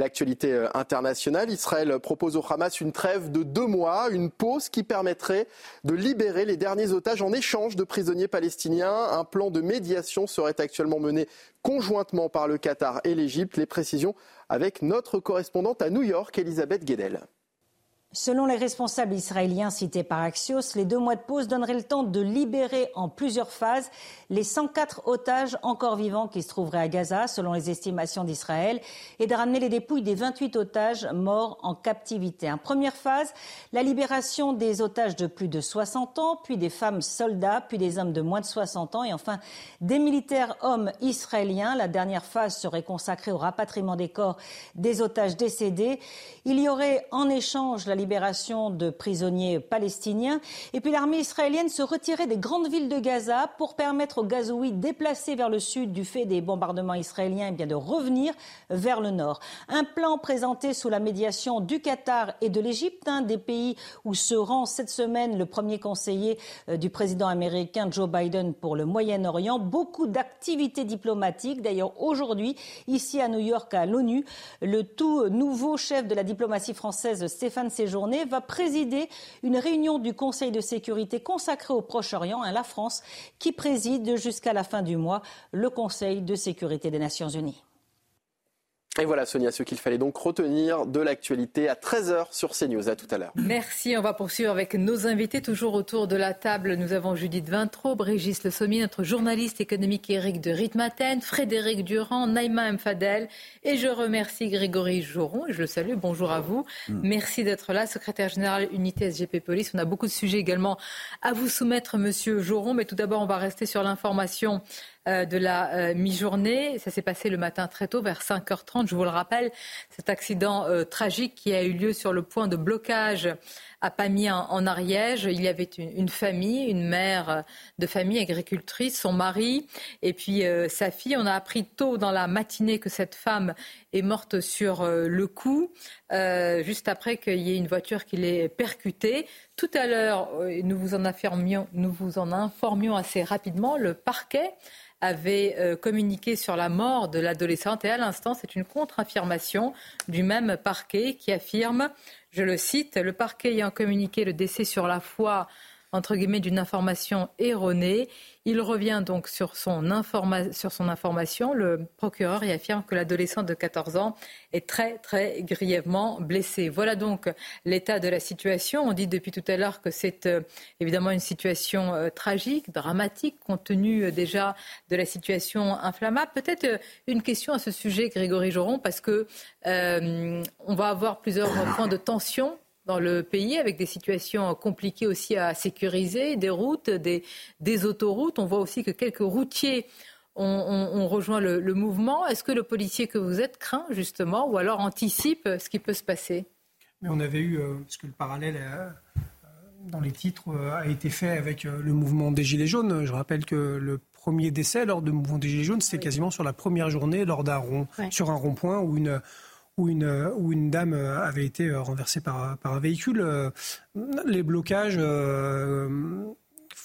L'actualité euh, internationale, Israël propose au Hamas une trêve de deux mois, une pause qui permettrait de libérer les derniers otages en échange de prisonniers palestiniens. Un plan de médiation serait actuellement mené conjointement par le Qatar et l'Égypte. Les précisions avec notre correspondante à New York, Elisabeth Guedel. Selon les responsables israéliens cités par Axios, les deux mois de pause donneraient le temps de libérer en plusieurs phases les 104 otages encore vivants qui se trouveraient à Gaza, selon les estimations d'Israël, et de ramener les dépouilles des 28 otages morts en captivité. En première phase, la libération des otages de plus de 60 ans, puis des femmes soldats, puis des hommes de moins de 60 ans, et enfin des militaires hommes israéliens. La dernière phase serait consacrée au rapatriement des corps des otages décédés. Il y aurait en échange la libération de prisonniers palestiniens. Et puis l'armée israélienne se retirait des grandes villes de Gaza pour permettre aux Gazoui déplacés vers le sud du fait des bombardements israéliens eh bien, de revenir vers le nord. Un plan présenté sous la médiation du Qatar et de l'Égypte, un des pays où se rend cette semaine le premier conseiller euh, du président américain Joe Biden pour le Moyen-Orient. Beaucoup d'activités diplomatiques. D'ailleurs, aujourd'hui, ici à New York, à l'ONU, le tout nouveau chef de la diplomatie française, Stéphane Séjourné, journée va présider une réunion du Conseil de sécurité consacrée au Proche-Orient, à la France, qui préside jusqu'à la fin du mois le Conseil de sécurité des Nations Unies. Et voilà Sonia, ce qu'il fallait donc retenir de l'actualité à 13h sur CNews. À tout à l'heure. Merci, on va poursuivre avec nos invités. Toujours autour de la table, nous avons Judith Vintraud, Brigitte Le Sommier, notre journaliste économique Eric de Ritmaten, Frédéric Durand, Naïma Mfadel. Et je remercie Grégory Joron, et je le salue, bonjour à vous. Mm. Merci d'être là, secrétaire général unité SGP Police. On a beaucoup de sujets également à vous soumettre, monsieur Joron. Mais tout d'abord, on va rester sur l'information euh, de la euh, mi-journée. Ça s'est passé le matin très tôt, vers 5h30. Je vous le rappelle, cet accident euh, tragique qui a eu lieu sur le point de blocage à Pamiers en Ariège. Il y avait une, famille, une mère de famille agricultrice, son mari et puis euh, sa fille. On a appris tôt dans la matinée que cette femme est morte sur euh, le coup, euh, juste après qu'il y ait une voiture qui l'ait percutée. Tout à l'heure, nous vous en nous vous en informions assez rapidement. Le parquet avait communiqué sur la mort de l'adolescente et à l'instant, c'est une contre-affirmation du même parquet qui affirme je le cite, le parquet ayant communiqué le décès sur la foi entre guillemets, d'une information erronée. Il revient donc sur son, sur son information. Le procureur y affirme que l'adolescent de 14 ans est très, très grièvement blessé. Voilà donc l'état de la situation. On dit depuis tout à l'heure que c'est euh, évidemment une situation euh, tragique, dramatique, compte tenu euh, déjà de la situation inflammable. Peut-être une question à ce sujet, Grégory Joron, parce que on va avoir plusieurs points de tension dans le pays, avec des situations compliquées aussi à sécuriser, des routes, des, des autoroutes. On voit aussi que quelques routiers ont, rejoint le, mouvement. Est-ce que le policier que vous êtes craint justement ou alors anticipe ce qui peut se passer? Mais on avait eu, euh, parce que le parallèle euh, dans les titres euh, a été fait avec le mouvement des Gilets jaunes. Je rappelle que le premier décès lors du mouvement des Gilets jaunes, c'était quasiment sur la première journée, lors d'un rond, sur un rond-point où une où une, dame avait été renversée par, par un véhicule. Les blocages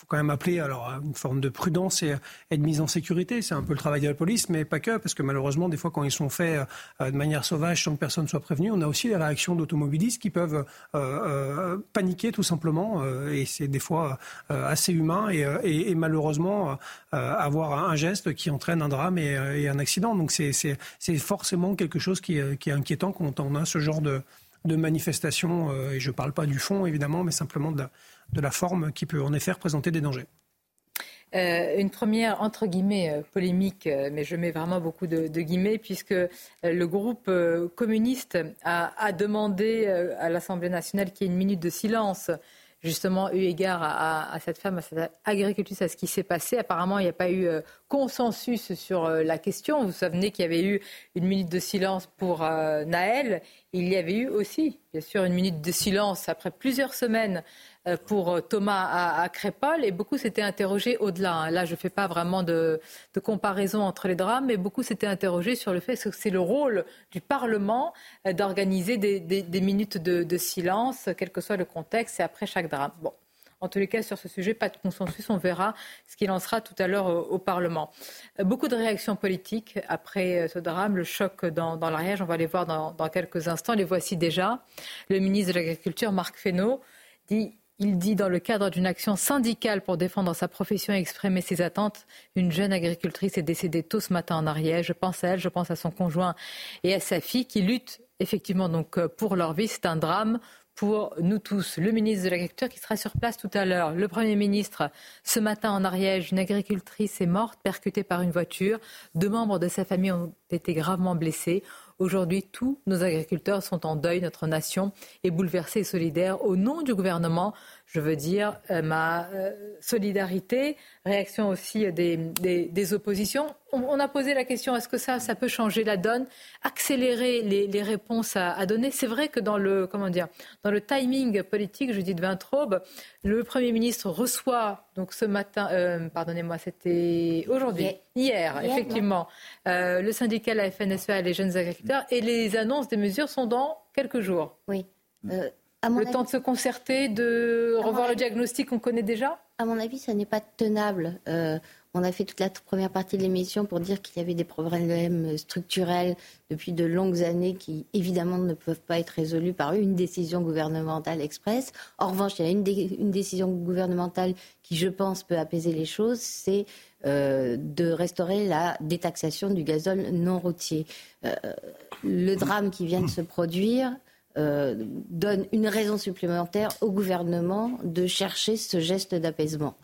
quand même appeler alors à une forme de prudence et, de mise en sécurité. C'est un peu le travail de la police, mais pas que, parce que malheureusement, des fois, quand ils sont faits euh, de manière sauvage, sans que personne soit prévenu, on a aussi les réactions d'automobilistes qui peuvent euh, euh, paniquer tout simplement, et c'est des fois assez humain, et, malheureusement avoir un geste qui entraîne un drame et, un accident. Donc c'est forcément quelque chose qui, est inquiétant quand on a ce genre de, de manifestation, et je ne parle pas du fond évidemment, mais simplement de la, de la forme qui peut en effet représenter des dangers. Euh, une première, entre guillemets, euh, polémique, euh, mais je mets vraiment beaucoup de, guillemets, puisque le groupe communiste a, demandé à l'Assemblée nationale qu'il y ait une minute de silence, justement, eu égard à, cette femme, à cette agricultrice, à ce qui s'est passé. Apparemment, il n'y a pas eu consensus sur la question. Vous vous souvenez qu'il y avait eu une minute de silence pour Naël. Il y avait eu aussi, bien sûr, une minute de silence après plusieurs semaines euh, pour euh, Thomas à, Crépol et beaucoup s'étaient interrogés au-delà. Hein. Là, je ne fais pas vraiment de, comparaison entre les drames, mais beaucoup s'étaient interrogés sur le fait que c'est le rôle du Parlement euh, d'organiser des, minutes de, silence, quel que soit le contexte, et après chaque drame. Bon. En tous les cas, sur ce sujet, pas de consensus. On verra ce qu'il en sera tout à l'heure au, Parlement. Beaucoup de réactions politiques après ce drame, le choc dans, dans l'Ariège. On va les voir dans, dans quelques instants. Les voici déjà. Le ministre de l'Agriculture, Marc Fesneau, dit il dit dans le cadre d'une action syndicale pour défendre sa profession et exprimer ses attentes, une jeune agricultrice est décédée tôt ce matin en Ariège. Je pense à elle, je pense à son conjoint et à sa fille qui luttent effectivement donc euh, pour leur vie. C'est un drame pour nous tous. Le ministre de l'Agriculture qui sera sur place tout à l'heure. Le Premier ministre, ce matin en Ariège, une agricultrice est morte, percutée par une voiture. Deux membres de sa famille ont été gravement blessés. Aujourd'hui, tous nos agriculteurs sont en deuil. Notre nation est bouleversée et solidaire. Au nom du gouvernement, je veux dire euh, ma euh, solidarité. Réaction aussi des, des, oppositions. On, a posé la question est-ce que ça, ça peut changer la donne, accélérer les, les réponses à, à donner? C'est vrai que dans le comment dire, dans le timing politique, je dis de Vintraube, le Premier ministre reçoit donc ce matin, euh, pardonnez-moi, c'était aujourd'hui, hier, effectivement, le syndicat la FNSEA, les jeunes agriculteurs, et les annonces des mesures sont dans quelques jours. Oui le temps de se concerter, de revoir le diagnostic qu'on connaît déjà? À mon avis, ça n'est pas tenable. Euh, on a fait toute la première partie de l'émission pour dire qu'il y avait des problèmes structurels depuis de longues années qui, évidemment, ne peuvent pas être résolus par une décision gouvernementale express. En revanche, il y a une, une décision gouvernementale qui, je pense, peut apaiser les choses, c'est euh, de restaurer la détaxation du gazole non routier. Euh, le drame qui vient de se produire euh, donne une raison supplémentaire au gouvernement de chercher ce geste d'apaisement.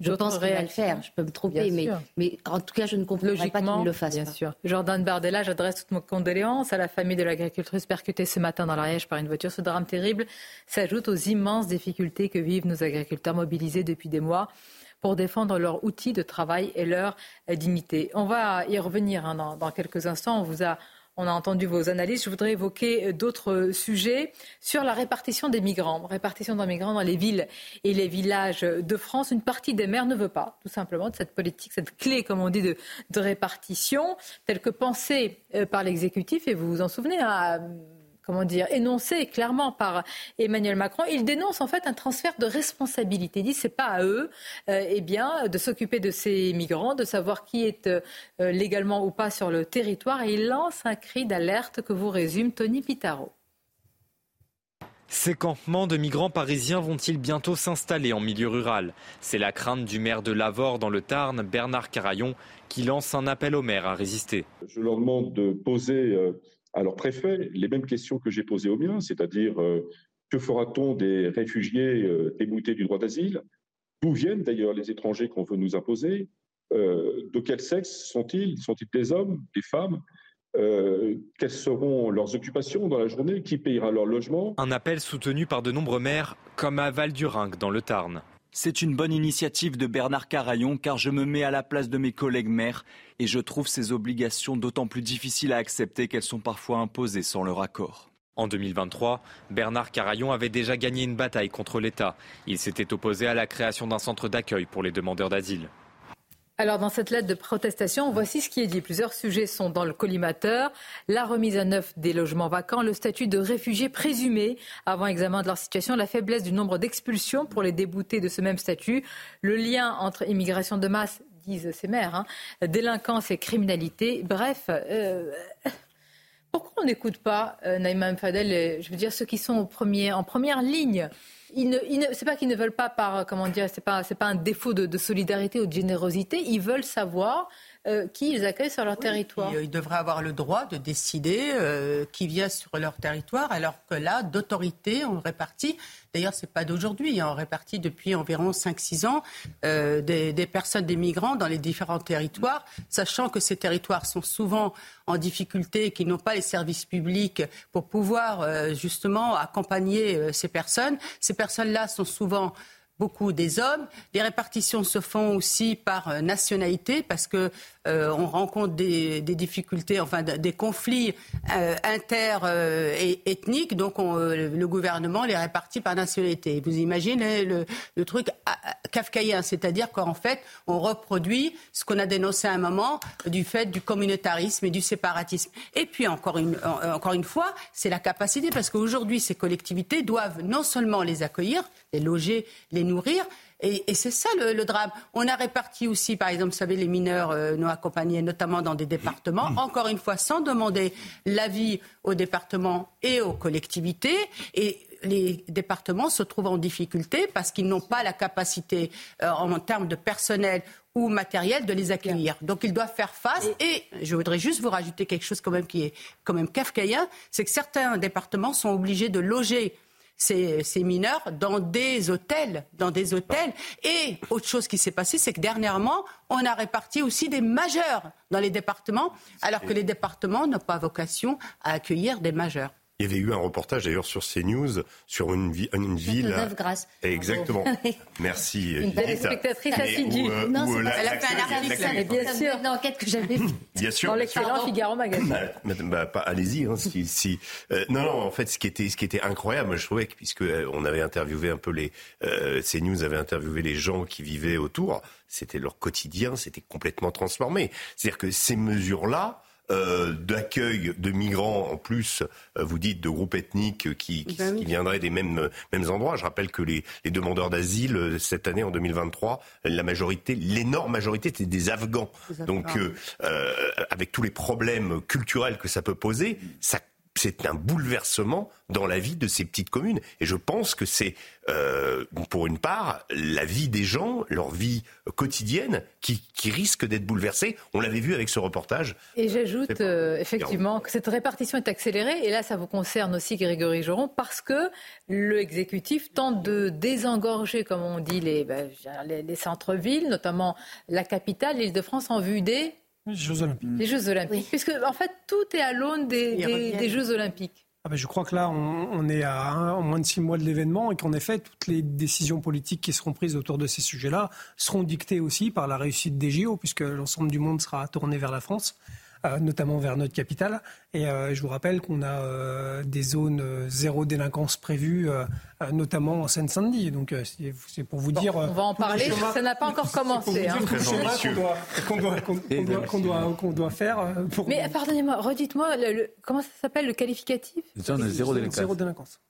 Je pense qu'il va le faire. Je peux me tromper, mais, mais, en tout cas, je ne comprendrais pas qu'il le fasse. Bien sûr. Jordan Bardella, j'adresse toutes mes condoléances à la famille de l'agricultrice percutée ce matin dans l'Ariège par une voiture. Ce drame terrible s'ajoute aux immenses difficultés que vivent nos agriculteurs mobilisés depuis des mois pour défendre leur outil de travail et leur dignité. On va y revenir hein, dans, dans quelques instants. On vous a on a entendu vos analyses. Je voudrais évoquer euh, d'autres sujets sur la répartition des migrants. Répartition des migrants dans les villes et les villages de France. Une partie des maires ne veut pas, tout simplement, de cette politique, cette clé, comme on dit, de, répartition, telle que pensée euh, par l'exécutif. Et vous vous en souvenez, hein, comment dire, énoncé clairement par Emmanuel Macron. Il dénonce en fait un transfert de responsabilité. Il dit c'est pas à eux, euh, eh bien, de s'occuper de ces migrants, de savoir qui est euh, légalement ou pas sur le territoire. Et il lance un cri d'alerte que vous résume Tony Pitaro. Ces campements de migrants parisiens vont-ils bientôt s'installer en milieu rural? C'est la crainte du maire de Lavore dans le Tarn, Bernard Carayon, qui lance un appel aux maires à résister. Je leur demande de poser euh, leur préfet les mêmes questions que j'ai posées aux miens, c'est-à-dire euh, que fera-t-on des réfugiés euh, déboutés du droit d'asile? D'où viennent d'ailleurs les étrangers qu'on veut nous imposer? De quel sexe sont-ils? Sont-ils des hommes, des femmes? Euh, quelles seront leurs occupations dans la journée, qui payera leur logement? Un appel soutenu par de nombreux maires, comme à Val-du-Rinc dans le Tarn. C'est une bonne initiative de Bernard Carayon car je me mets à la place de mes collègues maires et je trouve ces obligations d'autant plus difficiles à accepter qu'elles sont parfois imposées sans leur accord. En 2023, Bernard Carayon avait déjà gagné une bataille contre l'État. Il s'était opposé à la création d'un centre d'accueil pour les demandeurs d'asile. Alors, dans cette lettre de protestation, voici ce qui est dit. Plusieurs sujets sont dans le collimateur. La remise à neuf des logements vacants, le statut de réfugiés présumés avant examen de leur situation, la faiblesse du nombre d'expulsions pour les déboutés de ce même statut, le lien entre immigration de masse, disent ces maires, hein, délinquance et criminalité. Bref, euh, pourquoi on n'écoute pas euh, Naïma Mfadel, je veux dire ceux qui sont en première ligne? Ils ne, c'est pas qu'ils ne veulent pas par comment dire, c'est pas c'est pas un défaut de, solidarité ou de générosité. Ils veulent savoir euh, qui ils accueillent sur leur territoire. Euh, ils devraient avoir le droit de décider euh, qui vient sur leur territoire, alors que là, d'autorité, on répartit. D'ailleurs, c'est pas d'aujourd'hui. Hein, on répartit depuis environ 5-6 ans euh, des, des, personnes, des migrants dans les différents territoires, sachant que ces territoires sont souvent en difficulté et qui n'ont pas les services publics pour pouvoir euh, justement accompagner euh, ces personnes. Ces personnes-là sont souvent beaucoup des hommes. Les répartitions se font aussi par euh, nationalité parce que euh, on rencontre des, difficultés, enfin des conflits euh, inter-ethniques. donc on, le gouvernement les répartit par nationalité. Vous imaginez le, truc kafkaïen, c'est-à-dire qu'en fait on reproduit ce qu'on a dénoncé à un moment du fait du communautarisme et du séparatisme. Et puis encore une, encore une fois, c'est la capacité parce qu'aujourd'hui ces collectivités doivent non seulement les accueillir, les loger, les nourrir. Et, et c'est ça le, le, drame. On a réparti aussi, par exemple, vous savez, les mineurs euh, non accompagnés, notamment dans des départements, encore une fois, sans demander l'avis aux départements et aux collectivités. Et les départements se trouvent en difficulté parce qu'ils n'ont pas la capacité, euh, en termes de personnel ou matériel, de les accueillir. Donc ils doivent faire face. Et je voudrais juste vous rajouter quelque chose quand même qui est quand même kafkaïen, c'est que certains départements sont obligés de loger ces, mineurs dans des hôtels, dans des hôtels. Et autre chose qui s'est passé, c'est que dernièrement, on a réparti aussi des majeurs dans les départements, alors que les départements n'ont pas vocation à accueillir des majeurs. Il y avait eu un reportage d'ailleurs sur CNews sur une, vi une ville. grâce. Exactement. [laughs] Merci. Une belle spectatrice assidue. Euh, non, euh, elle a fait un article. Bien sûr. Une enquête que j'avais. Bien sûr. Dans l'excellent Figaro Magazine. Bah, bah, Allez-y. Hein, si, si. Euh, non, non. En fait, ce qui était, ce qui était incroyable, je trouvais, que, puisque euh, on avait interviewé un peu les, euh, CNews avait interviewé les gens qui vivaient autour. C'était leur quotidien. C'était complètement transformé. C'est-à-dire que ces mesures-là euh, d'accueil de migrants, en plus, euh, vous dites, de groupes ethniques qui, qui, ben oui. qui viendraient des mêmes, mêmes endroits. Je rappelle que les, les demandeurs d'asile, euh, cette année, en 2023, la majorité, l'énorme majorité, c'était des Afghans. Donc, euh, euh, avec tous les problèmes culturels que ça peut poser, ça c'est un bouleversement dans la vie de ces petites communes. Et je pense que c'est, euh, pour une part, la vie des gens, leur vie quotidienne, qui, qui risque d'être bouleversée. On l'avait vu avec ce reportage. Et j'ajoute euh, effectivement que cette répartition est accélérée. Et là, ça vous concerne aussi, Grégory Joron, parce que l'exécutif tente de désengorger, comme on dit, les, ben, les, les centres-villes, notamment la capitale, l'île de France, en vue des les Jeux Olympiques. Les Jeux Olympiques. Oui. Puisque, en fait, tout est à l'aune des, des, des, Jeux Olympiques. Ah ben je crois que là, on, on est à un, moins de six mois de l'événement et qu'en effet, toutes les décisions politiques qui seront prises autour de ces sujets-là seront dictées aussi par la réussite des JO, puisque l'ensemble du monde sera tourné vers la France. Euh, notamment vers notre capitale. Et euh, je vous rappelle qu'on a euh, des zones zéro délinquance prévues, euh, notamment en Seine-Saint-Denis. Donc c'est pour vous bon, dire. On va en parler, ça n'a pas encore commencé. Hein. Qu'on doit, qu doit, qu doit, qu doit, faire. Pour... Mais pardonnez-moi, redites-moi, comment ça s'appelle le qualificatif? Zéro délinquance. Zéro délinquance.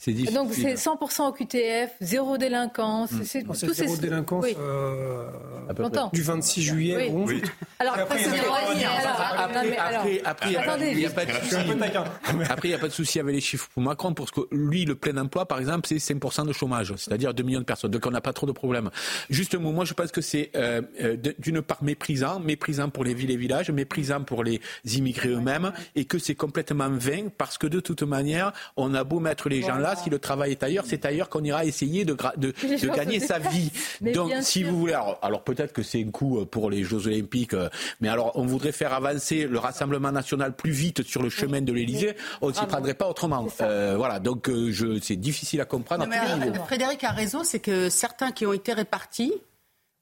C'est difficile. Donc c'est 100% au QTF, zéro délinquance. Mmh. C'est zéro ces... délinquance oui. euh, du 26 juillet oui. au 11 oui. Alors, après, il n'y a pas de souci. Après, il n'y a pas de souci avec les chiffres pour Macron, parce que lui, le plein emploi, par exemple, c'est 5% de chômage, c'est-à-dire 2 millions de personnes. Donc, on n'a pas trop de problèmes. Justement, moi, je pense que c'est euh, euh, d'une part méprisant, méprisant pour les villes et villages, méprisant pour les immigrés eux-mêmes, et que c'est complètement vain, parce que de toute manière, on a beau mettre les gens là, si le travail est ailleurs, c'est ailleurs qu'on ira essayer de, de, [laughs] de gagner sa vie. Donc, si vous voulez, alors, alors peut-être que c'est un coup pour les Jeux Olympiques, euh, mais alors on voudrait faire avancer le Rassemblement national plus vite sur le chemin de l'Élysée, on ne s'y prendrait pas autrement. Euh, voilà, donc euh, c'est difficile à comprendre. Frédéric a raison, c'est que certains qui ont été répartis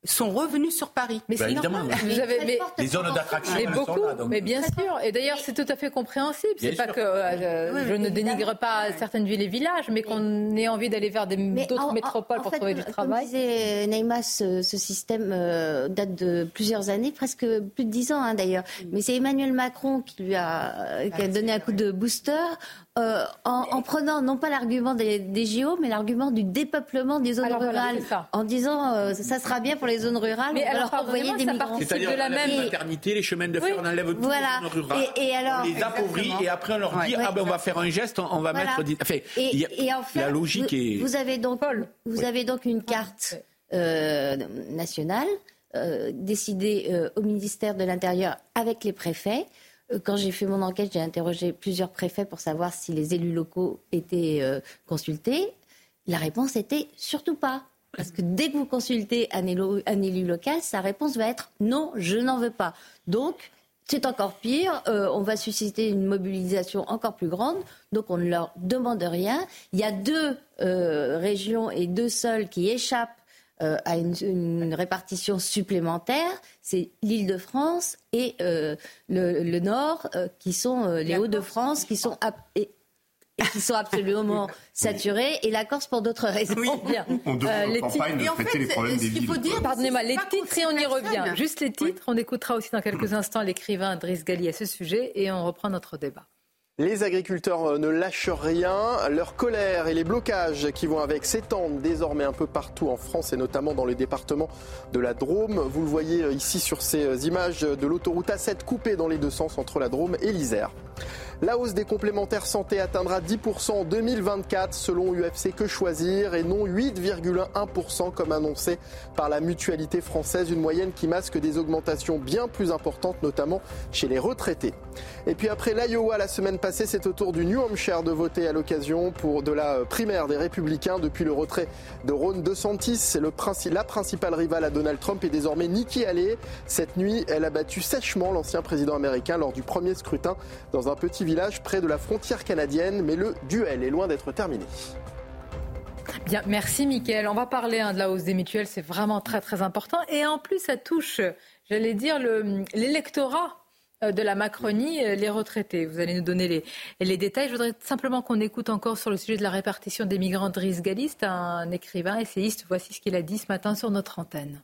sont revenus sur Paris. Mais bah, c'est normal. Vous avez, les zones d'attraction mais beaucoup, Mais bien sûr. Et d'ailleurs, c'est tout à fait compréhensible. C'est pas que euh, je ne dénigre pas certaines villes et villages, mais qu'on ait envie d'aller vers d'autres métropoles pour trouver du travail. Comme disait Neymar, ce, système euh, date de plusieurs années, presque plus de dix ans hein, d'ailleurs. Mais c'est Emmanuel Macron qui lui a, qui a donné un coup de booster euh, en, prenant non pas l'argument des, des, JO, mais l'argument du dépeuplement des zones rurales, en disant euh, ça sera bien pour les zones rurales, mais on alors, leur envoyer des migrants. C'est-à-dire de la même maternité, les chemins de fer, on enlève toutes voilà. les zones rurales, et, alors, on les appauvrit et après on leur dit ah ben on va faire un geste, on va mettre. Enfin, et, en fait, la logique vous, est. Vous avez donc, vous avez donc une carte euh, nationale décidée au ministère de l'Intérieur avec les préfets. Euh, quand j'ai fait mon enquête, j'ai interrogé plusieurs préfets pour savoir si les élus locaux étaient euh, consultés. La réponse était surtout pas. Parce que dès que vous consultez un élu, local, sa réponse va être non, je n'en veux pas. Donc, c'est encore pire, euh, on va susciter une mobilisation encore plus grande, donc on ne leur demande rien. Il y a deux régions et deux sols qui échappent euh, à une, répartition supplémentaire, c'est l'Île-de-France et euh, le, Nord, euh, qui sont les Hauts-de-France, qui sont et, qui sont absolument [laughs] saturés, et la Corse pour d'autres raisons. Oui. [laughs] Bien. On devrait les campagne de traiter les problèmes des villes. Pardonnez-moi, les titres et on y revient. Juste les titres. On écoutera aussi dans quelques instants l'écrivain Driss Gali à ce sujet et on reprend notre débat. Les agriculteurs euh, ne lâchent rien. Leur colère et les blocages qui vont avec s'étendent désormais un peu partout en France et notamment dans les départements de la Drôme. Vous le voyez euh, ici sur ces euh, images de l'autoroute A7 coupée dans les deux sens entre la Drôme et l'Isère. La hausse des complémentaires santé atteindra 10% en 2024 selon UFC Que Choisir et non 8,1% comme annoncé par la mutualité française, une moyenne qui masque des augmentations bien plus importantes notamment chez les retraités. Et puis après l'Iowa la semaine passée, c'est au tour du New Hampshire de voter à l'occasion pour de la primaire des républicains depuis le retrait de Ron DeSantis. C'est le la principale rivale à Donald Trump et désormais Nikki Haley. Cette nuit, elle a battu sèchement l'ancien président américain lors du premier scrutin dans un petit village près de la frontière canadienne, mais le duel est loin d'être terminé. Bien, merci Mickaël. On va parler hein, de la hausse des mutuelles, c'est vraiment très très important. Et en plus, ça touche, j'allais dire, l'électorat euh, de la Macronie, euh, les retraités. Vous allez nous donner les, les détails. Je voudrais simplement qu'on écoute encore sur le sujet de la répartition des migrants Driss Galiste, un écrivain, essayiste. Voici ce qu'il a dit ce matin sur notre antenne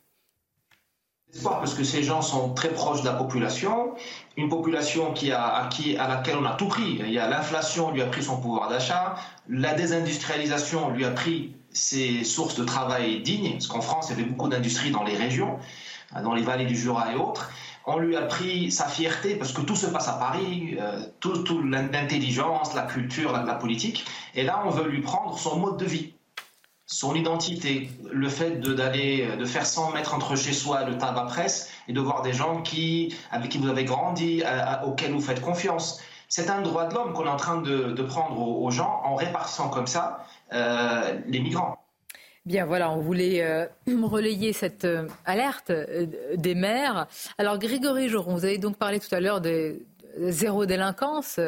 parce que ces gens sont très proches de la population, une population qui a acquis, à laquelle on a tout pris. Il y a l'inflation lui a pris son pouvoir d'achat, la désindustrialisation lui a pris ses sources de travail dignes, parce qu'en France, il y avait beaucoup d'industries dans les régions, dans les vallées du Jura et autres. On lui a pris sa fierté parce que tout se passe à Paris, euh, tout, l'intelligence, la culture, la politique. Et là, on veut lui prendre son mode de vie son identité, le fait de d'aller de faire 100 mètres entre chez soi le tabac presse et de voir des gens qui avec qui vous avez grandi, auxquels vous faites confiance. C'est un droit de l'homme qu'on est en train de, prendre aux, gens en répartissant comme ça euh, les migrants. Bien, voilà, on voulait euh, [clears throat] relayer cette euh, alerte des maires. Alors, Grégory Joron, vous avez donc parlé tout à l'heure de zéro délinquance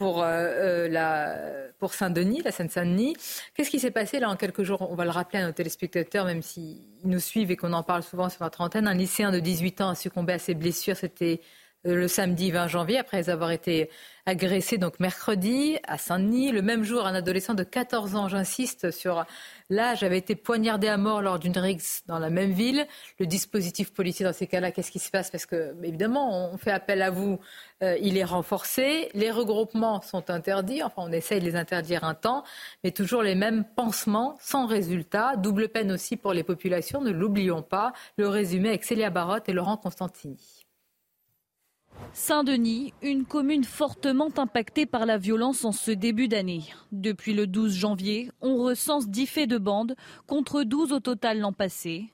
pour, euh, euh, la, pour Saint-Denis, la Seine-Saint-Denis. Qu'est-ce qui s'est passé là en quelques jours? On va le rappeler à nos téléspectateurs, même s'ils nous suivent et qu'on en parle souvent sur notre antenne. Un lycéen de 18 ans a succombé à ses blessures. C'était le samedi 20 janvier, après avoir été agressé donc mercredi à Saint-Denis. Le même jour, un adolescent de 14 ans, j'insiste sur l'âge, avait été poignardé à mort lors d'une rixe dans la même ville. Le dispositif policier dans ces cas-là, qu'est-ce qui se passe? Parce que, évidemment, on fait appel à vous, euh, il est renforcé. Les regroupements sont interdits. Enfin, on essaye de les interdire un temps, mais toujours les mêmes pansements sans résultat. Double peine aussi pour les populations, ne l'oublions pas. Le résumé avec Célia Barotte et Laurent Constantini. Saint-Denis, une commune fortement impactée par la violence en ce début d'année. Depuis le 12 janvier, on recense 10 faits de bande contre 12 au total l'an passé.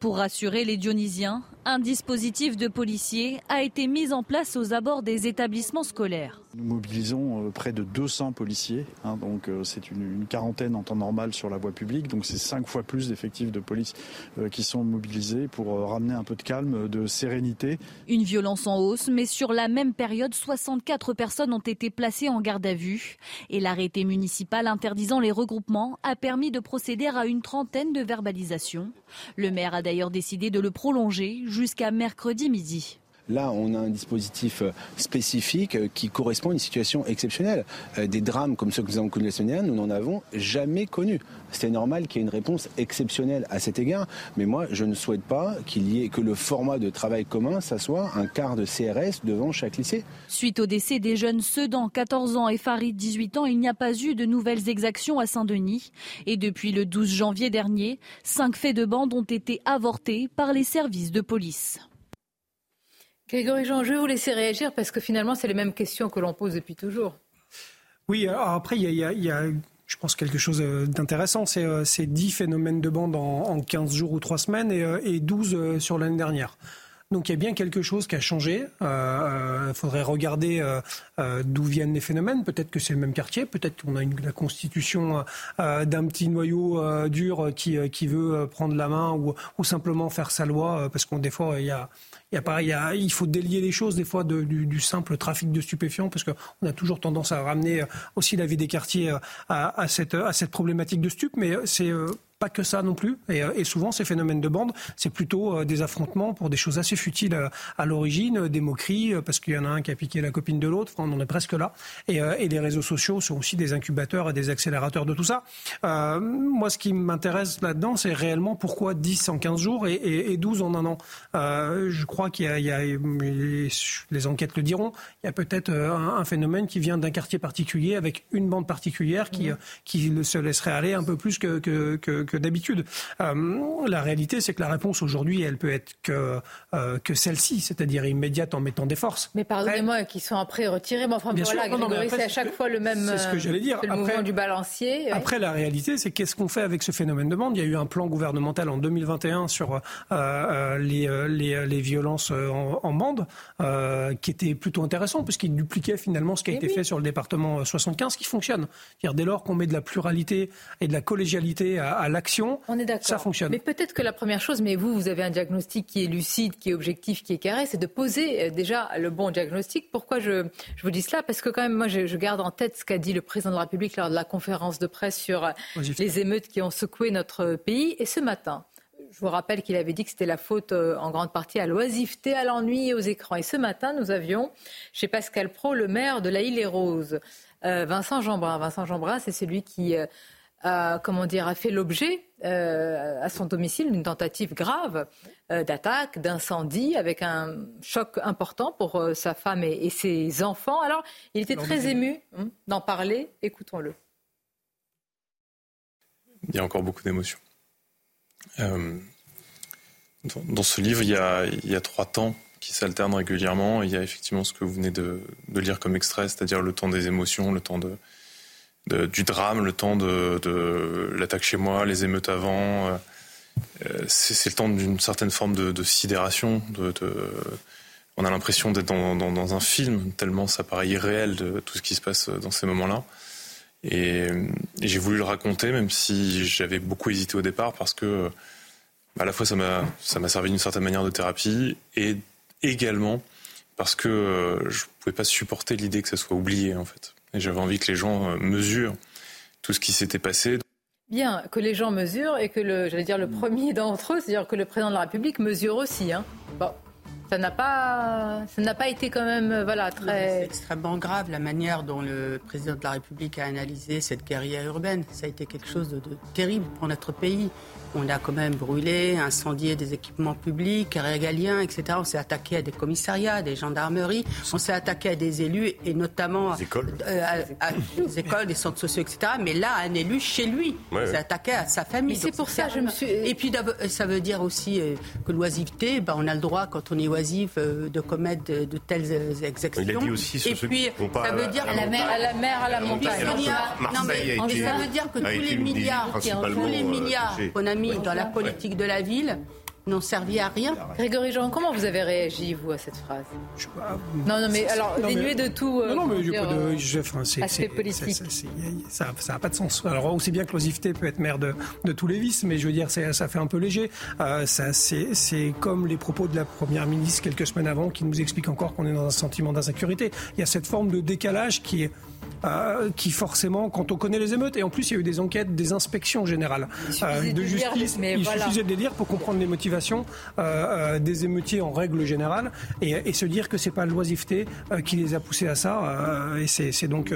Pour rassurer les Dionysiens, un dispositif de policiers a été mis en place aux abords des établissements scolaires. Nous mobilisons euh, près de 200 policiers, hein, donc euh, c'est une, quarantaine en temps normal sur la voie publique, donc c'est cinq fois plus d'effectifs de police euh, qui sont mobilisés pour ramener un peu de calme, de sérénité. Une violence en hausse, mais sur la même période, 64 personnes ont été placées en garde à vue. Et l'arrêté municipal interdisant les regroupements a permis de procéder à une trentaine de verbalisations. Le maire a d'ailleurs décidé de le prolonger jusqu'à mercredi midi. Là, on a un dispositif euh, spécifique euh, qui correspond à une situation exceptionnelle. Euh, des drames comme ceux que nous avons connus la semaine nous n'en avons jamais connus. C'était normal qu'il y ait une réponse exceptionnelle à cet égard. Mais moi, je ne souhaite pas qu'il y ait que le format de travail commun, ça soit un quart de CRS devant chaque lycée. Suite au décès des jeunes Sedan, 14 ans, et Farid, 18 ans, il n'y a pas eu de nouvelles exactions à Saint-Denis. Et depuis le 12 janvier dernier, cinq faits de bande ont été avortés par les services de police. Grégory Jean, je vais vous laisser réagir parce que finalement, c'est les mêmes questions que l'on pose depuis toujours. Oui, après, il y a, je pense, quelque chose euh, d'intéressant. C'est euh, ces 10 phénomènes de bande en, 15 jours ou 3 semaines et, 12 euh, sur l'année dernière. Donc il y a bien quelque chose qui a changé. Il faudrait regarder d'où viennent les phénomènes. Peut-être que c'est le même quartier, peut-être qu'on a une, la constitution d'un petit noyau dur qui, veut prendre la main ou, ou simplement faire sa loi, parce qu'on des fois il y a il, y a pareil, il, faut délier les choses des fois du, simple trafic de stupéfiants parce qu'on a toujours tendance à ramener euh, aussi la vie des quartiers euh, à, à, cette, à cette problématique de stup, mais c'est euh, pas que ça non plus. Euh, et, souvent, ces phénomènes de bande, c'est plutôt euh, des affrontements pour des choses assez futiles euh, à, l'origine, des moqueries, parce qu'il y en a un qui a piqué la copine de l'autre. on en est presque là. Et, les réseaux sociaux sont aussi des incubateurs et des accélérateurs de tout ça. moi, ce qui m'intéresse là-dedans, c'est réellement pourquoi 10 en 15 jours et, 12 en un an. je crois qu'il y, a, les enquêtes le diront, il y a peut-être un, phénomène qui vient d'un quartier particulier avec une bande particulière qui, mmh. qui se laisserait aller un peu plus que, que, que que d'habitude. Euh, la réalité, c'est que la réponse aujourd'hui, elle peut être que, euh, que celle-ci, c'est-à-dire immédiate en mettant des forces. Mais pardonnez-moi, qui sont après retirés. Mais enfin, Bien voilà, c'est à chaque fois le même. C'est ce que j'allais dire. Le mouvement du balancier. Après, la réalité, c'est qu'est-ce qu'on fait avec ce phénomène de bande? Il y a eu un plan gouvernemental en 2021 sur euh, les, les, les, violences en, bande, qui était plutôt intéressant, puisqu'il dupliquait finalement ce qui a été fait sur le département 75, qui fonctionne. -dire, dès lors qu'on met de la pluralité et de la collégialité à, à on est d'accord. Ça fonctionne. Mais peut-être que la première chose, mais vous, vous avez un diagnostic qui est lucide, qui est objectif, qui est carré, c'est de poser euh, déjà le bon diagnostic. Pourquoi je, je vous dis cela? Parce que quand même, moi, je, je garde en tête ce qu'a dit le président de la République lors de la conférence de presse sur euh, les émeutes qui ont secoué notre pays. Et ce matin, je vous rappelle qu'il avait dit que c'était la faute euh, en grande partie à l'oisiveté, à l'ennui et aux écrans. Et ce matin, nous avions chez Pascal Pro le maire de la Île et Roses, Vincent Jeanbrun. Vincent Jeanbrun, c'est celui qui a, comment dire, a fait l'objet euh, à son domicile d'une tentative grave euh, d'attaque, d'incendie, avec un choc important pour euh, sa femme et, ses enfants. Alors, il était très ému hein, d'en parler. Écoutons-le. Il y a encore beaucoup d'émotions. Dans, ce livre, il y, a, il y a trois temps qui s'alternent régulièrement. Il y a effectivement ce que vous venez de, de lire comme extrait, c'est-à-dire le temps des émotions, le temps de, du drame, le temps de, l'attaque chez moi, les émeutes avant. Euh, c'est le temps d'une certaine forme de, sidération. On a l'impression d'être dans, un film, tellement ça paraît irréel de tout ce qui se passe dans ces moments-là. Et, j'ai voulu le raconter, même si j'avais beaucoup hésité au départ, parce que à la fois ça m'a servi d'une certaine manière de thérapie, et également parce que je ne pouvais pas supporter l'idée que ça soit oublié en fait. Et j'avais envie que les gens euh, mesurent tout ce qui s'était passé. Bien, que les gens mesurent et que le, j'allais dire le premier d'entre eux, c'est-à-dire que le président de la République mesure aussi. Hein. Bon, ça n'a pas, ça n'a pas été quand même, euh, voilà, très. C'est extrêmement grave la manière dont le président de la République a analysé cette guérilla urbaine. Ça a été quelque chose de terrible pour notre pays. On a quand même brûlé, incendié des équipements publics, régaliens, etc. On s'est attaqué à des commissariats, des gendarmeries. On s'est attaqué à des élus et notamment des écoles. Euh, à, des écoles, des centres sociaux, etc. Mais là, un élu chez lui, ouais, s'est attaqué à sa famille. c'est pour ça que je me suis. Et puis ça veut dire aussi euh, que l'oisiveté, ben, on a le droit quand on est dissuasif de commettre de, telles exactions. Il a dit aussi Et puis, ça veut dire à la mer, à la mer, à la montagne. Non, mais ça veut dire que tous les milliards, tous les milliards qu'on a mis dans la politique de la ville n'ont servi à rien. Grégory Jean, comment vous avez réagi, vous, à cette phrase? Non, non, mais alors, dénué de tout. non, non, mais dire, de, je, enfin, c'est, aspect politique. ça n'a pas de sens. Alors, aussi bien que l'osifté peut être mère de, de, tous les vices, mais je veux dire, ça fait un peu léger. Euh, ça, c'est, comme les propos de la Première ministre quelques semaines avant qui nous explique encore qu'on est dans un sentiment d'insécurité. Il y a cette forme de décalage qui est euh, qui forcément, quand on connaît les émeutes, et en plus il y a eu des enquêtes, des inspections générales euh, de, justice, il suffisait de les lire pour comprendre les motivations euh, des émeutiers en règle générale, et, se dire que c'est pas l'oisiveté qui les a poussés à ça, et c'est donc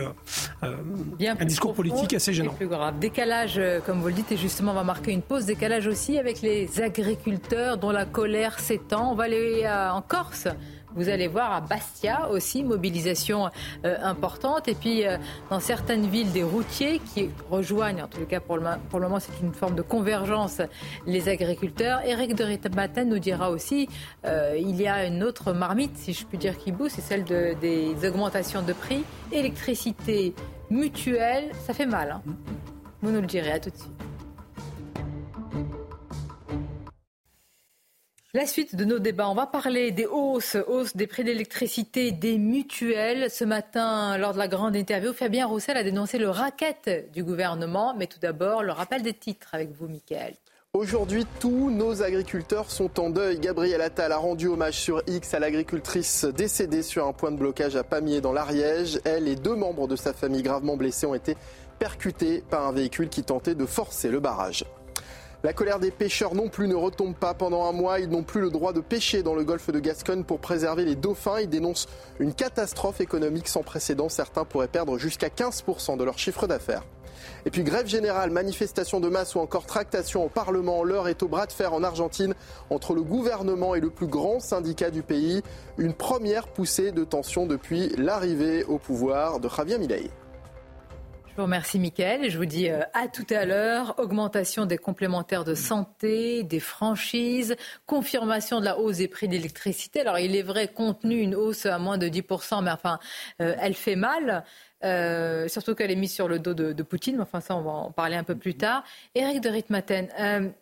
un discours politique assez gênant. Plus grave. Décalage, comme vous le dites, et justement on va marquer une pause, décalage aussi avec les agriculteurs dont la colère s'étend. On va aller en Corse. Vous allez voir à Bastia aussi, mobilisation euh, importante. Et puis, euh, dans certaines villes, des routiers qui rejoignent, en tout cas pour le, moment, c'est une forme de convergence, les agriculteurs. Eric de Ritabaten nous dira aussi, euh, il y a une autre marmite, si je puis dire, qui bouge, c'est celle de, des augmentations de prix. Électricité mutuelle, ça fait mal. Hein. Vous nous le direz, à tout de suite. La suite de nos débats, on va parler des hausses, hausses des prix d'électricité, des mutuelles. Ce matin, lors de la grande interview, Fabien Roussel a dénoncé le racket du gouvernement. Mais tout d'abord, le rappel des titres avec vous, Mickaël. Aujourd'hui, tous nos agriculteurs sont en deuil. Gabriel Attal a rendu hommage sur X à l'agricultrice décédée sur un point de blocage à Pamiers dans l'Ariège. Elle et deux membres de sa famille gravement blessés ont été percutés par un véhicule qui tentait de forcer le barrage. La colère des pêcheurs non plus ne retombe pas. Pendant un mois, ils n'ont plus le droit de pêcher dans le golfe de Gascogne pour préserver les dauphins. Ils dénoncent une catastrophe économique sans précédent. Certains pourraient perdre jusqu'à 15% de leur chiffre d'affaires. Et puis grève générale, manifestation de masse ou encore tractation au Parlement. L'heure est au bras de fer en Argentine entre le gouvernement et le plus grand syndicat du pays. Une première poussée de tension depuis l'arrivée au pouvoir de Javier Milei. Je vous remercie, Mickaël. Je vous dis euh, à tout à l'heure. Augmentation des complémentaires de santé, des franchises, confirmation de la hausse des prix d'électricité. Alors, il est vrai, contenu une hausse à moins de 10%, mais enfin, euh, elle fait mal. Euh, surtout qu'elle est mise sur le dos de, Poutine. Mais enfin, ça, on va en parler un peu plus tard. Éric de Ritmaten,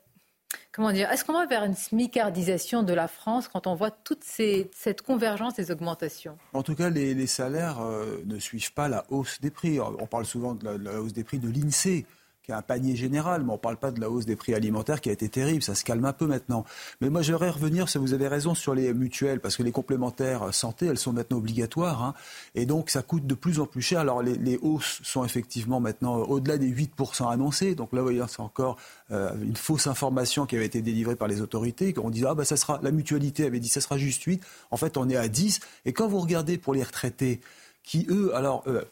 comment dire, est-ce qu'on va vers une smicardisation de la France quand on voit toute cette convergence des augmentations? En tout cas, les, salaires euh, ne suivent pas la hausse des prix. On parle souvent de la hausse des prix de l'INSEE qui un panier général, mais on ne parle pas de la hausse des prix alimentaires qui a été terrible, ça se calme un peu maintenant. Mais moi j'aimerais revenir, si vous avez raison, sur les mutuelles, parce que les complémentaires santé, elles sont maintenant obligatoires, hein, et donc ça coûte de plus en plus cher. Alors les, hausses sont effectivement maintenant au-delà des 8% annoncés, donc là vous voyez c'est encore euh, une fausse information qui avait été délivrée par les autorités, on disait ah bah ça sera, la mutualité avait dit ça sera juste 8, en fait on est à 10, et quand vous regardez pour les retraités, qui eux, alors... Euh,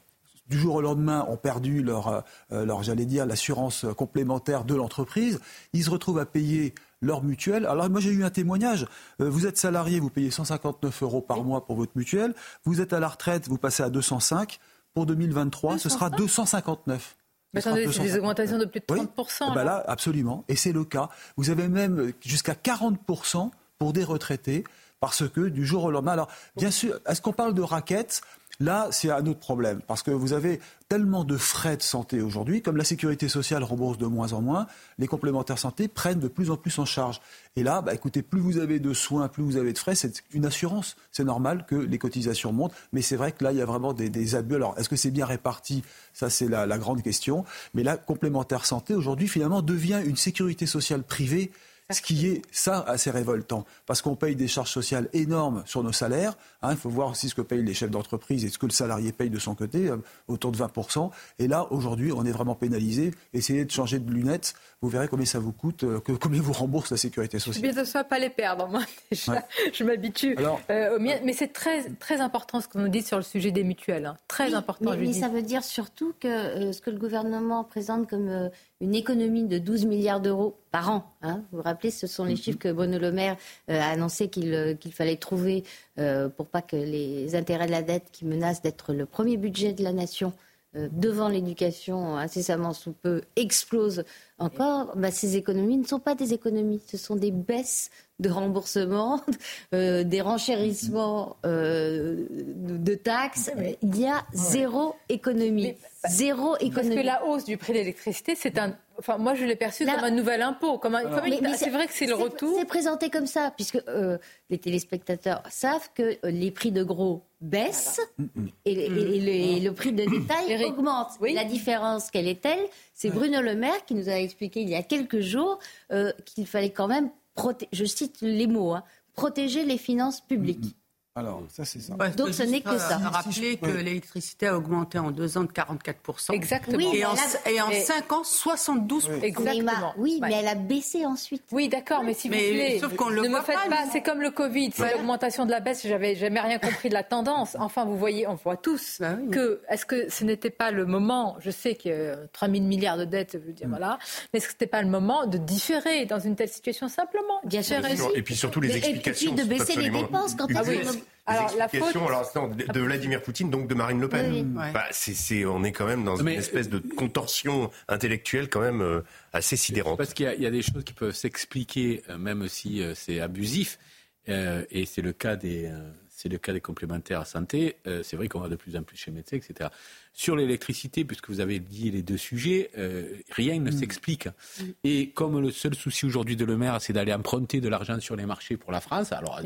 du jour au lendemain ont perdu leur, euh, leur j'allais dire, l'assurance complémentaire de l'entreprise. Ils se retrouvent à payer leur mutuelle. Alors moi j'ai eu un témoignage. Euh, vous êtes salarié, vous payez 159 euros par mois pour votre mutuelle. Vous êtes à la retraite, vous passez à 205. Pour 2023, ce sera 259. Mais attendez, c'est des augmentations de plus de 30%. Eh ben là, absolument. Et c'est le cas. Vous avez même jusqu'à 40% pour des retraités parce que du jour au lendemain. Alors, bien sûr, est-ce qu'on parle de raquettes? Là, c'est un autre problème, parce que vous avez tellement de frais de santé aujourd'hui, comme la sécurité sociale rembourse de moins en moins, les complémentaires santé prennent de plus en plus en charge. Et là, bah, écoutez, plus vous avez de soins, plus vous avez de frais, c'est une assurance. C'est normal que les cotisations montent, mais c'est vrai que là, il y a vraiment des, abus. Alors, est-ce que c'est bien réparti? Ça, c'est la, la grande question. Mais la complémentaire santé, aujourd'hui, finalement, devient une sécurité sociale privée ce qui est, ça, assez révoltant, parce qu'on paye des charges sociales énormes sur nos salaires. Hein, il faut voir aussi ce que payent les chefs d'entreprise et ce que le salarié paye de son côté, euh, autour de 20%. Et là, aujourd'hui, on est vraiment pénalisé. Essayez de changer de lunettes, vous verrez combien ça vous coûte, euh, combien vous rembourse la sécurité sociale. Je ne pas les perdre, moi, [laughs] déjà. Je m'habitue. Euh, mais c'est très, très important ce que vous dites sur le sujet des mutuelles. Hein. Très important, mais, ça veut dire surtout que ce que le gouvernement présente comme une économie de 12 milliards d'euros par an. Hein. Vous vous rappelez, ce sont les mhm. chiffres que Bruno Le Maire euh, a annoncé euh, qu'il fallait trouver euh, pour pas que les intérêts de la dette qui menacent d'être le premier budget de la nation euh, devant l'éducation incessamment sous peu explose encore, bah, ces économies ne sont pas des économies, ce sont des baisses de remboursement, [laughs] euh, des renchérissements euh, de taxes. Il y a zéro économie. Zéro économie. Parce que la hausse du prix de l'électricité, c'est un. Enfin, moi, je l'ai perçu comme un nouvel impôt. Comme, c'est vrai que c'est le retour. C'est présenté comme ça, puisque euh, les téléspectateurs savent que les prix de gros baissent et, le prix de détail augmente. La différence, quelle est-elle C'est Bruno Le Maire qui nous a expliqué il y a quelques jours qu'il fallait quand même je cite les mots, hein, protéger les finances publiques. Alors, ça, c'est ça. Donc, ce n'est que ça. Rappeler que l'électricité a augmenté en deux ans de 44%. Exactement. et, en, et, en, cinq ans, 72%. Exactement. oui, mais elle a baissé ensuite. Oui, d'accord, mais si vous voulez, sauf qu'on le ne me faites pas, c'est comme le Covid, c'est l'augmentation de la baisse, j'avais jamais rien compris de la tendance. Enfin, vous voyez, on voit tous bah que, est-ce que ce n'était pas le moment, je sais que 3 000 milliards de dettes, je veux dire, mm. voilà, mais est-ce que ce n'était pas le moment de différer dans une telle situation simplement Bien sûr. Et puis surtout les explications. Et puis de baisser les dépenses quand oui alors, la faute... de, Vladimir Poutine, donc de Marine Le Pen. Bah, c'est, on est quand même dans une espèce de contorsion intellectuelle quand même euh, assez sidérante. Parce qu'il y, a des choses qui peuvent s'expliquer, euh, même si euh, c'est abusif, et c'est le cas des c'est le cas des complémentaires à santé. c'est vrai qu'on va de plus en plus chez les médecins, etc. Sur l'électricité, puisque vous avez dit les deux sujets, euh, rien ne mm. s'explique. Mm. Et comme le seul souci aujourd'hui de Le Maire, c'est d'aller emprunter de l'argent sur les marchés pour la France, alors à,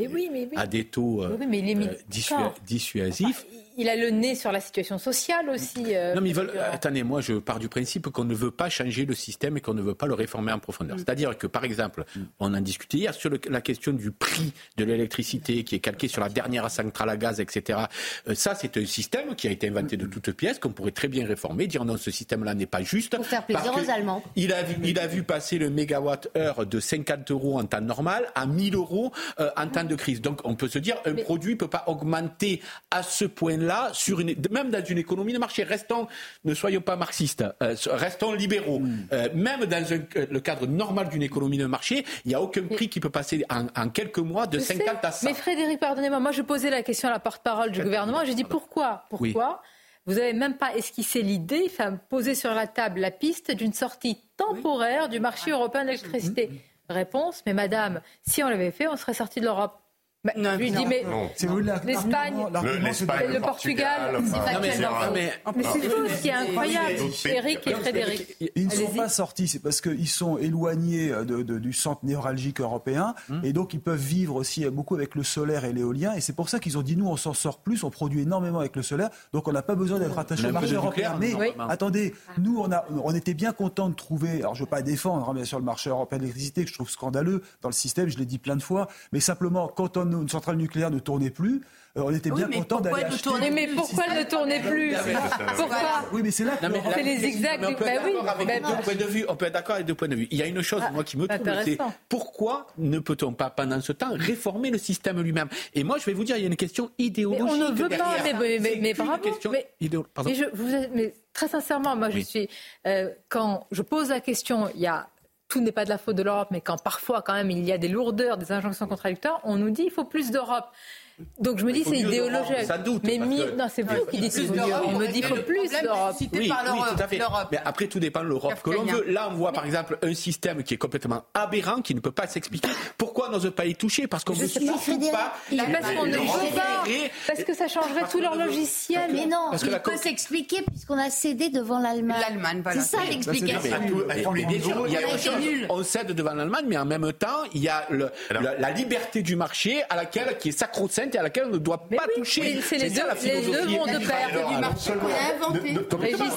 des, taux euh, euh, dissuasifs. il a le nez sur la situation sociale aussi. non, mais ils veulent. Attendez, moi, je pars du principe qu'on ne veut pas changer le système et qu'on ne veut pas le réformer en profondeur. Mm. C'est-à-dire que, par exemple, on en discutait hier sur la question du prix de l'électricité qui est calqué sur la dernière centrale à gaz, etc. ça, c'est un système qui a été inventé de toutes pièces qu'on pourrait très bien réformer, dire non, ce système-là n'est pas juste. Pour faire plaisir aux Allemands. Il a, vu, il a vu passer le mégawatt-heure de 50 euros en temps normal à 1000 euros euh, en temps de crise. Donc on peut se dire, un produit ne peut pas augmenter à ce point-là, sur une, même dans une économie de marché. Restons, ne soyons pas marxistes, euh, restons libéraux. Hmm. Euh, même dans le cadre normal d'une économie de marché, il n'y a aucun prix qui peut passer en, quelques mois de 50 à 100. Mais Frédéric, pardonnez-moi, moi je posais la question à la porte-parole du gouvernement, j'ai dit pourquoi? Pourquoi? Vous n'avez même pas esquissé l'idée, enfin, posé sur la table la piste d'une sortie temporaire du marché européen de l'électricité. Réponse, mais madame, si on l'avait fait, on serait sorti de l'Europe. Bah, je lui dis, mais l'Espagne, le, Portugal, mais, c'est fou, ce qui est incroyable, Eric et Frédéric. Ils ne sont pas sortis, c'est parce qu'ils sont éloignés de, du centre névralgique européen, hum. et donc ils peuvent vivre aussi beaucoup avec le solaire et l'éolien, et c'est pour ça qu'ils ont dit, nous, on s'en sort plus, on produit énormément avec le solaire, donc on n'a pas besoin d'être attaché au marché européen. Mais attendez, nous, on, a, on était bien contents de trouver, alors je ne veux pas défendre, hein, bien sûr, le marché européen de l'électricité, que je trouve scandaleux dans le système, je l'ai dit plein de fois, mais simplement, quand on une centrale nucléaire ne tournait plus, euh, on était bien content d'aller acheter. Tourner, mais pourquoi ne tournait plus [laughs] Pourquoi Oui, mais c'est là que c'est les exacts. Bah oui, avec deux points de vue. On peut être d'accord avec deux points de vue. Il y a une chose, moi, qui me trouve, c'est pourquoi ne peut-on pas, pendant ce temps, réformer le système lui-même? Et moi, je vais vous dire, il y a une question idéologique. On ne veut pas, mais, vous, mais très sincèrement, moi, je suis. Euh, quand je pose la question, il y a tout n'est pas de la faute de l'Europe, mais quand parfois quand même il y a des lourdeurs, des injonctions contradictoires, on nous dit il faut plus d'Europe. Donc je me dis c'est idéologique. Ça doute. Mais non, c'est vous qui dites On me dit qu'il faut plus d'Europe. Oui, oui, tout à fait. Mais après tout dépend de l'Europe que l'on veut. Là, on voit par exemple un système qui est complètement aberrant, qui ne peut pas s'expliquer. Pourquoi on n'ose pas y toucher? Parce qu'on ne veut pas. Parce qu'on ne veut pas. Parce que ça changerait tout leur logiciel. Mais non, il peut s'expliquer puisqu'on a cédé devant l'Allemagne. L'Allemagne, C'est ça l'explication. On cède devant l'Allemagne, mais en même temps, il y a la liberté du marché à laquelle qui est sacro-sainte et à laquelle on ne doit pas toucher. C'est les, deux, les deux vont de pair.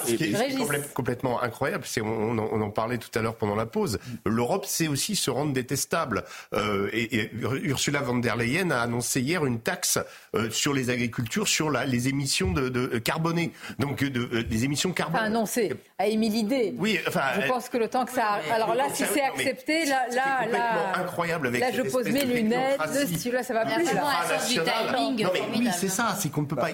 Ce qui est complètement incroyable, c'est on, on, en parlait tout à l'heure pendant la pause. L'Europe sait aussi se rendre détestable. Euh, et, Ursula von der Leyen a annoncé hier une taxe euh, sur les agricultures, sur la, les émissions de, de carbonées, donc de, des émissions carbonées. Enfin, annoncé, a émis l'idée. Oui, enfin. Je pense que le temps que ça. Alors là, si c'est accepté, là, là, là. incroyable avec. Là, je pose mes lunettes. Là, ça va Non, mais oui, c'est ça, c'est qu'on ne peut pas.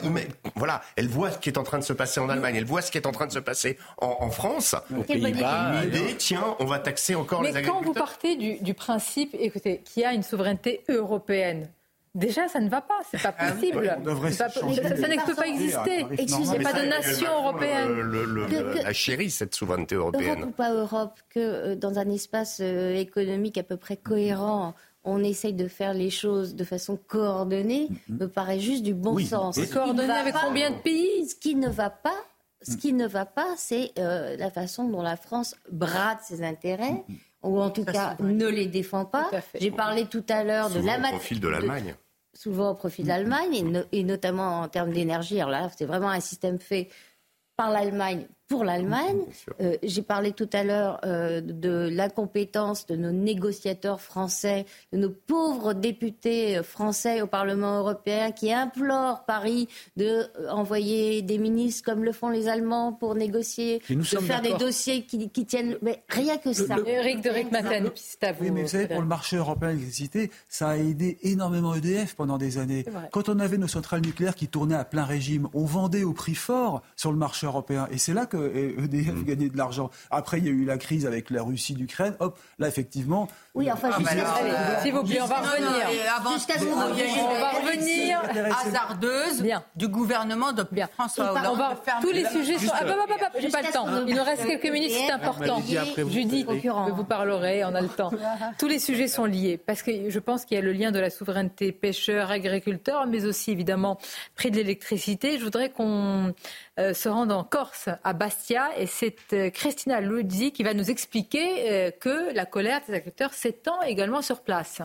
Voilà, elle voit ce qui est en train de se passer en Allemagne, elle voit ce qui est en train de se passer en, France. Aux Pays-Bas. L'idée, tiens, on va taxer encore les agriculteurs. Mais quand vous partez du, principe, écoutez, qu'il y a une souveraineté européenne, Déjà, ça ne va pas, c'est pas Ah possible. ça, ça, ne peut pas exister. Il n'y a pas de nation européenne. la chérie, cette souveraineté Europe européenne. ou pas Europe, que euh, dans un espace euh, économique à peu près cohérent, on essaye de faire les choses de façon coordonnée, me paraît juste du bon sens. Coordonnée avec combien de pays? Ce qui ne va pas, ce qui ne va pas, c'est euh, la façon dont la France brade ses intérêts ou en tout cas ne les défend pas. J'ai parlé tout à l'heure de Souvent la au profil de l'Allemagne. souvent au profit de l'Allemagne, et, no- et notamment en termes d'énergie. Alors là, c'est vraiment un système fait par l'Allemagne pour l'Allemagne. Euh, J'ai parlé tout à l'heure euh, de l'incompétence de nos négociateurs français, de nos pauvres députés français au Parlement européen qui implorent Paris de euh, envoyer des ministres comme le font les Allemands pour négocier, nous de faire des dossiers qui, qui tiennent. Mais rien que ça. Eric de c'est à vous. Oui, mais vous savez, pour le marché européen de l'électricité, ça a aidé énormément EDF pendant des années. Quand on avait nos centrales nucléaires qui tournaient à plein régime, on vendait au prix fort sur le marché européen. Et c'est là que euh, EDF gagnait de l'argent. Après, il y a eu la crise avec la Russie d'Ukraine. Hop, là, effectivement. Oui, enfin, Ah, je bah s'il vous plaît, on va revenir. Jusqu'à ce on qu'on va revenir. hasardeuse du gouvernement de François Et par- Hollande. on va- tous les sujets sont. Ah, bah, bah, bah, bah, J'ai pas le temps. Il nous reste quelques minutes, c'est important. Judith, vous parlerez, on a le temps. [laughs] Tous les sujets sont liés parce que je pense qu'il y a le lien de la souveraineté pêcheur, agriculteur, mais aussi évidemment prix de l'électricité. Je voudrais qu'on euh, se rende en Corse, à Bastia, et c'est euh, Christina Luzzi qui va nous expliquer euh, que la colère des agriculteurs s'étend également sur place.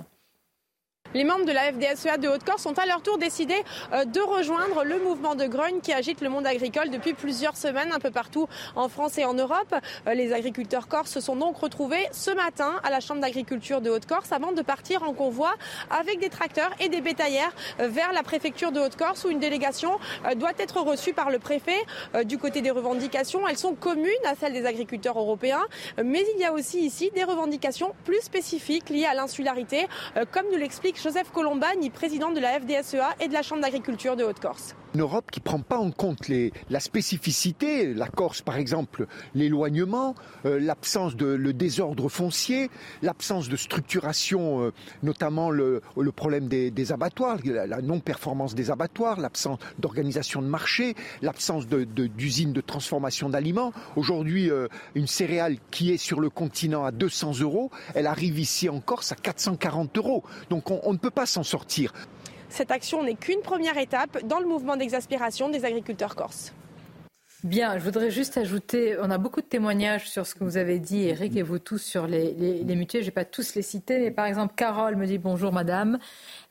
Les membres de la FDSEA de Haute-Corse ont à leur tour décidé euh, de rejoindre le mouvement de grogne qui agite le monde agricole depuis plusieurs semaines un peu partout en France et en Europe. Euh, Les agriculteurs corses se sont donc retrouvés ce matin à la Chambre d'agriculture de Haute-Corse avant de partir en convoi avec des tracteurs et des bétaillères euh, vers la préfecture de Haute-Corse où une délégation doit être reçue par le préfet. Du côté des revendications, elles sont communes à celles des agriculteurs européens, mais il y a aussi ici des revendications plus spécifiques liées à l'insularité, comme nous l'explique Joseph Colombani, président de la FDSEA et de la Chambre d'agriculture de Haute-Corse. Une Europe qui ne prend pas en compte la spécificité, la Corse par exemple, l'éloignement, euh, l'absence de le désordre foncier, l'absence de structuration, euh, notamment le, problème des, abattoirs, la, non-performance des abattoirs, l'absence d'organisation de marché, l'absence d'usines de, transformation d'aliments. Aujourd'hui, euh, une céréale qui est sur le continent à 200 euros, elle arrive ici en Corse à 440 euros. Donc on- on ne peut pas s'en sortir. Cette action n'est qu'une première étape dans le mouvement d'exaspération des agriculteurs corses. Bien, je voudrais juste ajouter, on a beaucoup de témoignages sur ce que vous avez dit, Eric et vous tous, sur les, les, les mutuelles. Je ne vais pas tous les citer, mais par exemple, Carole me dit bonjour madame,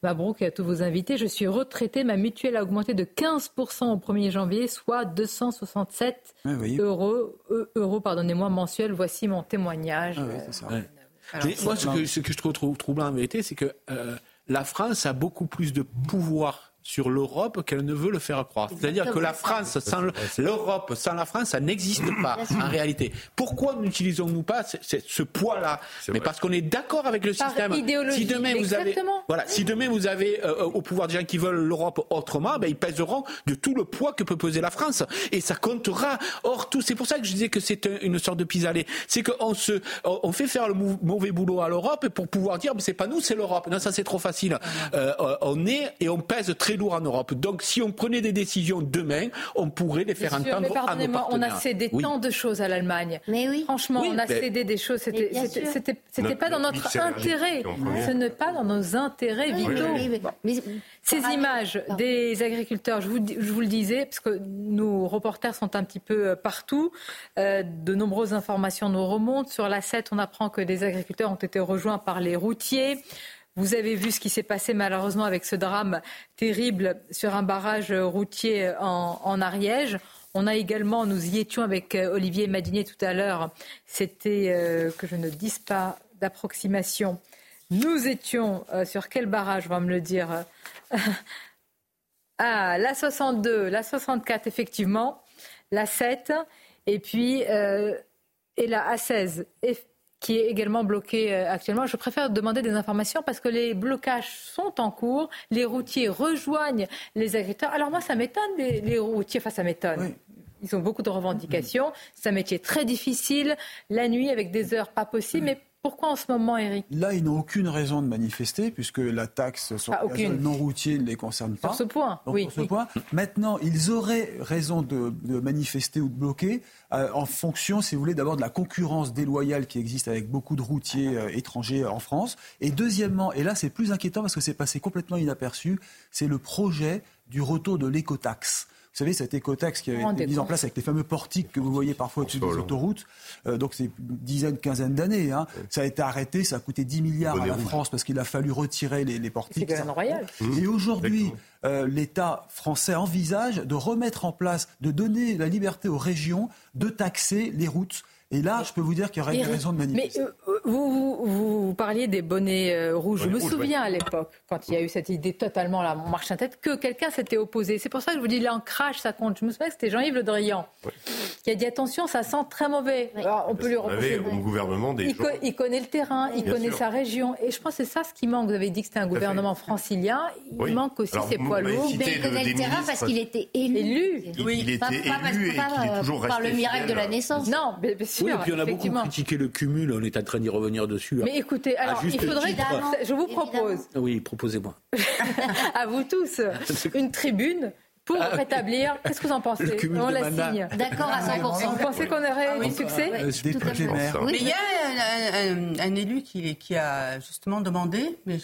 Mabrouk et à tous vos invités. Je suis retraitée, ma mutuelle a augmenté de 15% au 1er janvier, soit 267 Ouais, vous voyez. euros, euh, euros pardonnez-moi, mensuels. Voici mon témoignage. Ah oui, c'est ça. Ouais. Alors, moi, ce que, ce que je trouve trou- troublant en vérité, c'est que euh, la France a beaucoup plus de pouvoir sur l'Europe qu'elle ne veut le faire croire. C'est-à-dire que la France, sans l'Europe, sans la France, ça n'existe pas en réalité. Pourquoi n'utilisons-nous pas ce, poids-là? Mais parce qu'on est d'accord avec le Par système. idéologie, si demain vous avez, exactement. voilà, si demain vous avez euh, au pouvoir des gens qui veulent l'Europe autrement, ben, ils pèseront de tout le poids que peut peser la France et ça comptera. Or, tout, c'est pour ça que je disais que c'est un- une sorte de pis-aller. C'est qu'on se, on fait faire le mauvais boulot à l'Europe pour pouvoir dire, mais c'est pas nous, c'est l'Europe. Non, ça c'est trop facile. Euh, euh, on est et on pèse très lourd en Europe. Donc, si on prenait des décisions demain, on pourrait les faire mais entendre à nos pardonnez-moi, on a partenaires. cédé Oui. tant de choses à l'Allemagne. Mais oui. Franchement, Oui, on a cédé des choses. C'était, c'était, c'était- pas dans notre intérêt. Ce n'est pas dans nos intérêts Oui, vitaux. oui, oui, mais- Ces images des agriculteurs, je vous, dis- je vous le disais, parce que nos reporters sont un petit peu euh, partout, euh, de nombreuses informations nous remontent. Sur la 7, on apprend que des agriculteurs ont été rejoints par les routiers. Vous avez vu ce qui s'est passé malheureusement avec ce drame terrible sur un barrage routier en, Ariège. On a également, nous y étions avec euh, Olivier Madinier tout à l'heure, c'était, euh, que je ne dise pas d'approximation, nous étions euh, sur quel barrage, on va me le dire? [laughs] Ah, la 62, la 64, effectivement, la 7, et puis et la A16, eff- qui est également bloquée euh, actuellement. Je préfère demander des informations parce que les blocages sont en cours, les routiers rejoignent les agriculteurs. Alors moi, ça m'étonne, les, les routiers, enfin ça m'étonne. Ils ont beaucoup de revendications. C'est un métier très difficile, la nuit avec des heures pas possibles, mais Pourquoi en ce moment, Eric Là, ils n'ont aucune raison de manifester puisque la taxe sur ah, le non routier ne les concerne pas. Sur ce point, oui. Sur ce point, maintenant, ils auraient raison de, manifester ou de bloquer euh, en fonction, si vous voulez, d'abord de la concurrence déloyale qui existe avec beaucoup de routiers euh, étrangers en France. Et deuxièmement, et là c'est plus inquiétant parce que c'est passé complètement inaperçu, c'est le projet du retour de l'écotaxe. Vous savez, cette écotaxe qui a été mise en place avec les fameux portiques que vous voyez parfois au-dessus des autoroutes, euh, donc c'est une dizaine, quinzaine d'années. Hein. Ça a été arrêté, ça a coûté 10 milliards à la France parce qu'il a fallu retirer les, les portiques. C'est royal. Et aujourd'hui, euh, l'État français envisage de remettre en place, de donner la liberté aux régions de taxer les routes et là, je peux vous dire qu'il y aurait des raisons de manifester. Mais euh, vous, vous, parliez des bonnets euh, rouges. je me souviens à l'époque, quand il y a eu cette idée totalement la marche en tête, que quelqu'un s'était opposé. C'est pour ça que je vous dis l'ancrage, ça compte. Je me souviens que c'était Jean-Yves Le Drian qui a dit attention, ça sent très mauvais. on peut lui reprocher. Au gouvernement des il, il, connaît le terrain, il connaît sa région. Et je pense que c'est ça ce qui manque. Vous avez dit que c'était un gouvernement francilien. Il manque aussi ses poids lourds. Mais il connaît le terrain parce qu'il était élu. Oui, il était élu et qu'il est toujours Par le miracle de la naissance. Non, mais oui, et puis on a beaucoup critiqué le cumul, on est en train d'y revenir dessus. Mais écoutez, alors il faudrait que je vous propose. Oui, proposez-moi. [laughs] à vous tous, [laughs] une tribune pour ah, rétablir. Qu'est-ce que vous en pensez On la signe. D'accord à 100%. Vous pensez qu'on aurait ah du succès Mais il y a un, élu qui, qui, a justement demandé, mais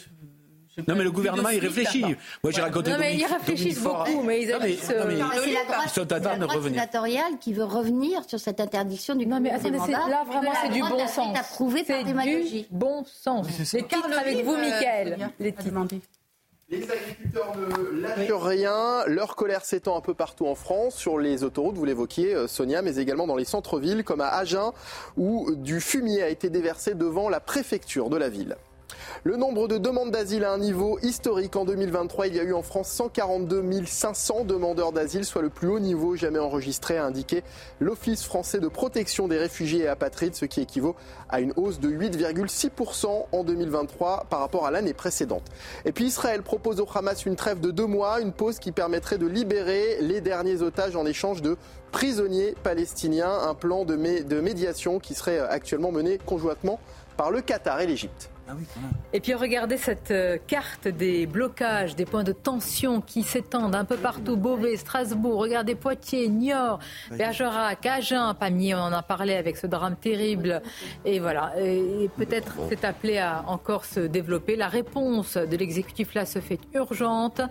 non, mais le gouvernement, il réfléchit. Moi, j'ai raconté. Non, mais ils réfléchissent beaucoup, mais ils agissent. C'est la droite sénatoriale qui veut revenir sur cette interdiction du. Non, mais attendez, là, vraiment, c'est du bon sens. C'est du bon sens. Les titres avec vous, Michael. Les. Les agriculteurs ne lâchent rien. Leur colère s'étend un peu partout en France, sur les autoroutes, vous l'évoquiez, euh, Sonia, mais également dans les centres-villes, comme à Agen, où du fumier a été déversé devant la préfecture de la ville. Le nombre de demandes d'asile à un niveau historique en 2023. Il y a eu en France 142 500 demandeurs d'asile, soit le plus haut niveau jamais enregistré, a indiqué l'Office français de protection des réfugiés et apatrides, ce qui équivaut à une hausse de 8,6% en 2023 par rapport à l'année précédente. Et puis Israël propose au Hamas une trêve de deux mois, une pause qui permettrait de libérer les derniers otages en échange de prisonniers palestiniens, un plan de, médiation qui serait actuellement mené conjointement par le Qatar et l'Égypte. Ah et puis regardez cette euh, carte des blocages, des points de tension qui s'étendent un peu partout. Beauvais, Strasbourg, regardez Poitiers, Niort, Bergerac, Agen, Pamiers, on en a parlé avec ce drame terrible. Et voilà, et peut-être c'est appelé à encore se développer. La réponse de l'exécutif là se fait urgente.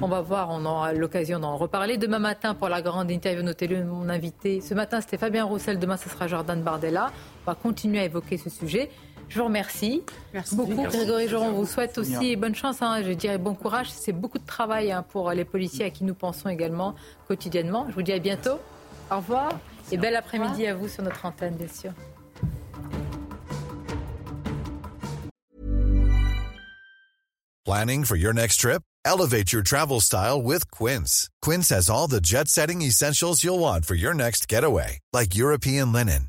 On va voir, on aura l'occasion d'en reparler. Demain matin, pour la grande interview, notez-le, mon invité. Ce matin, c'était Fabien Roussel, demain, ce sera Jordan Bardella. On va continuer à évoquer ce sujet. Je vous remercie Merci. beaucoup. Grégory Joron vous souhaite aussi bonne chance. Hein, je dirais bon courage. C'est beaucoup de travail hein, pour les policiers à qui nous pensons également quotidiennement. Je vous dis à bientôt. Au revoir. Et bel après-midi à vous sur notre antenne, bien sûr. Planning for your next trip? Elevate your travel style with Quince. Quince has all the jet setting essentials you'll want for your next getaway, like European linen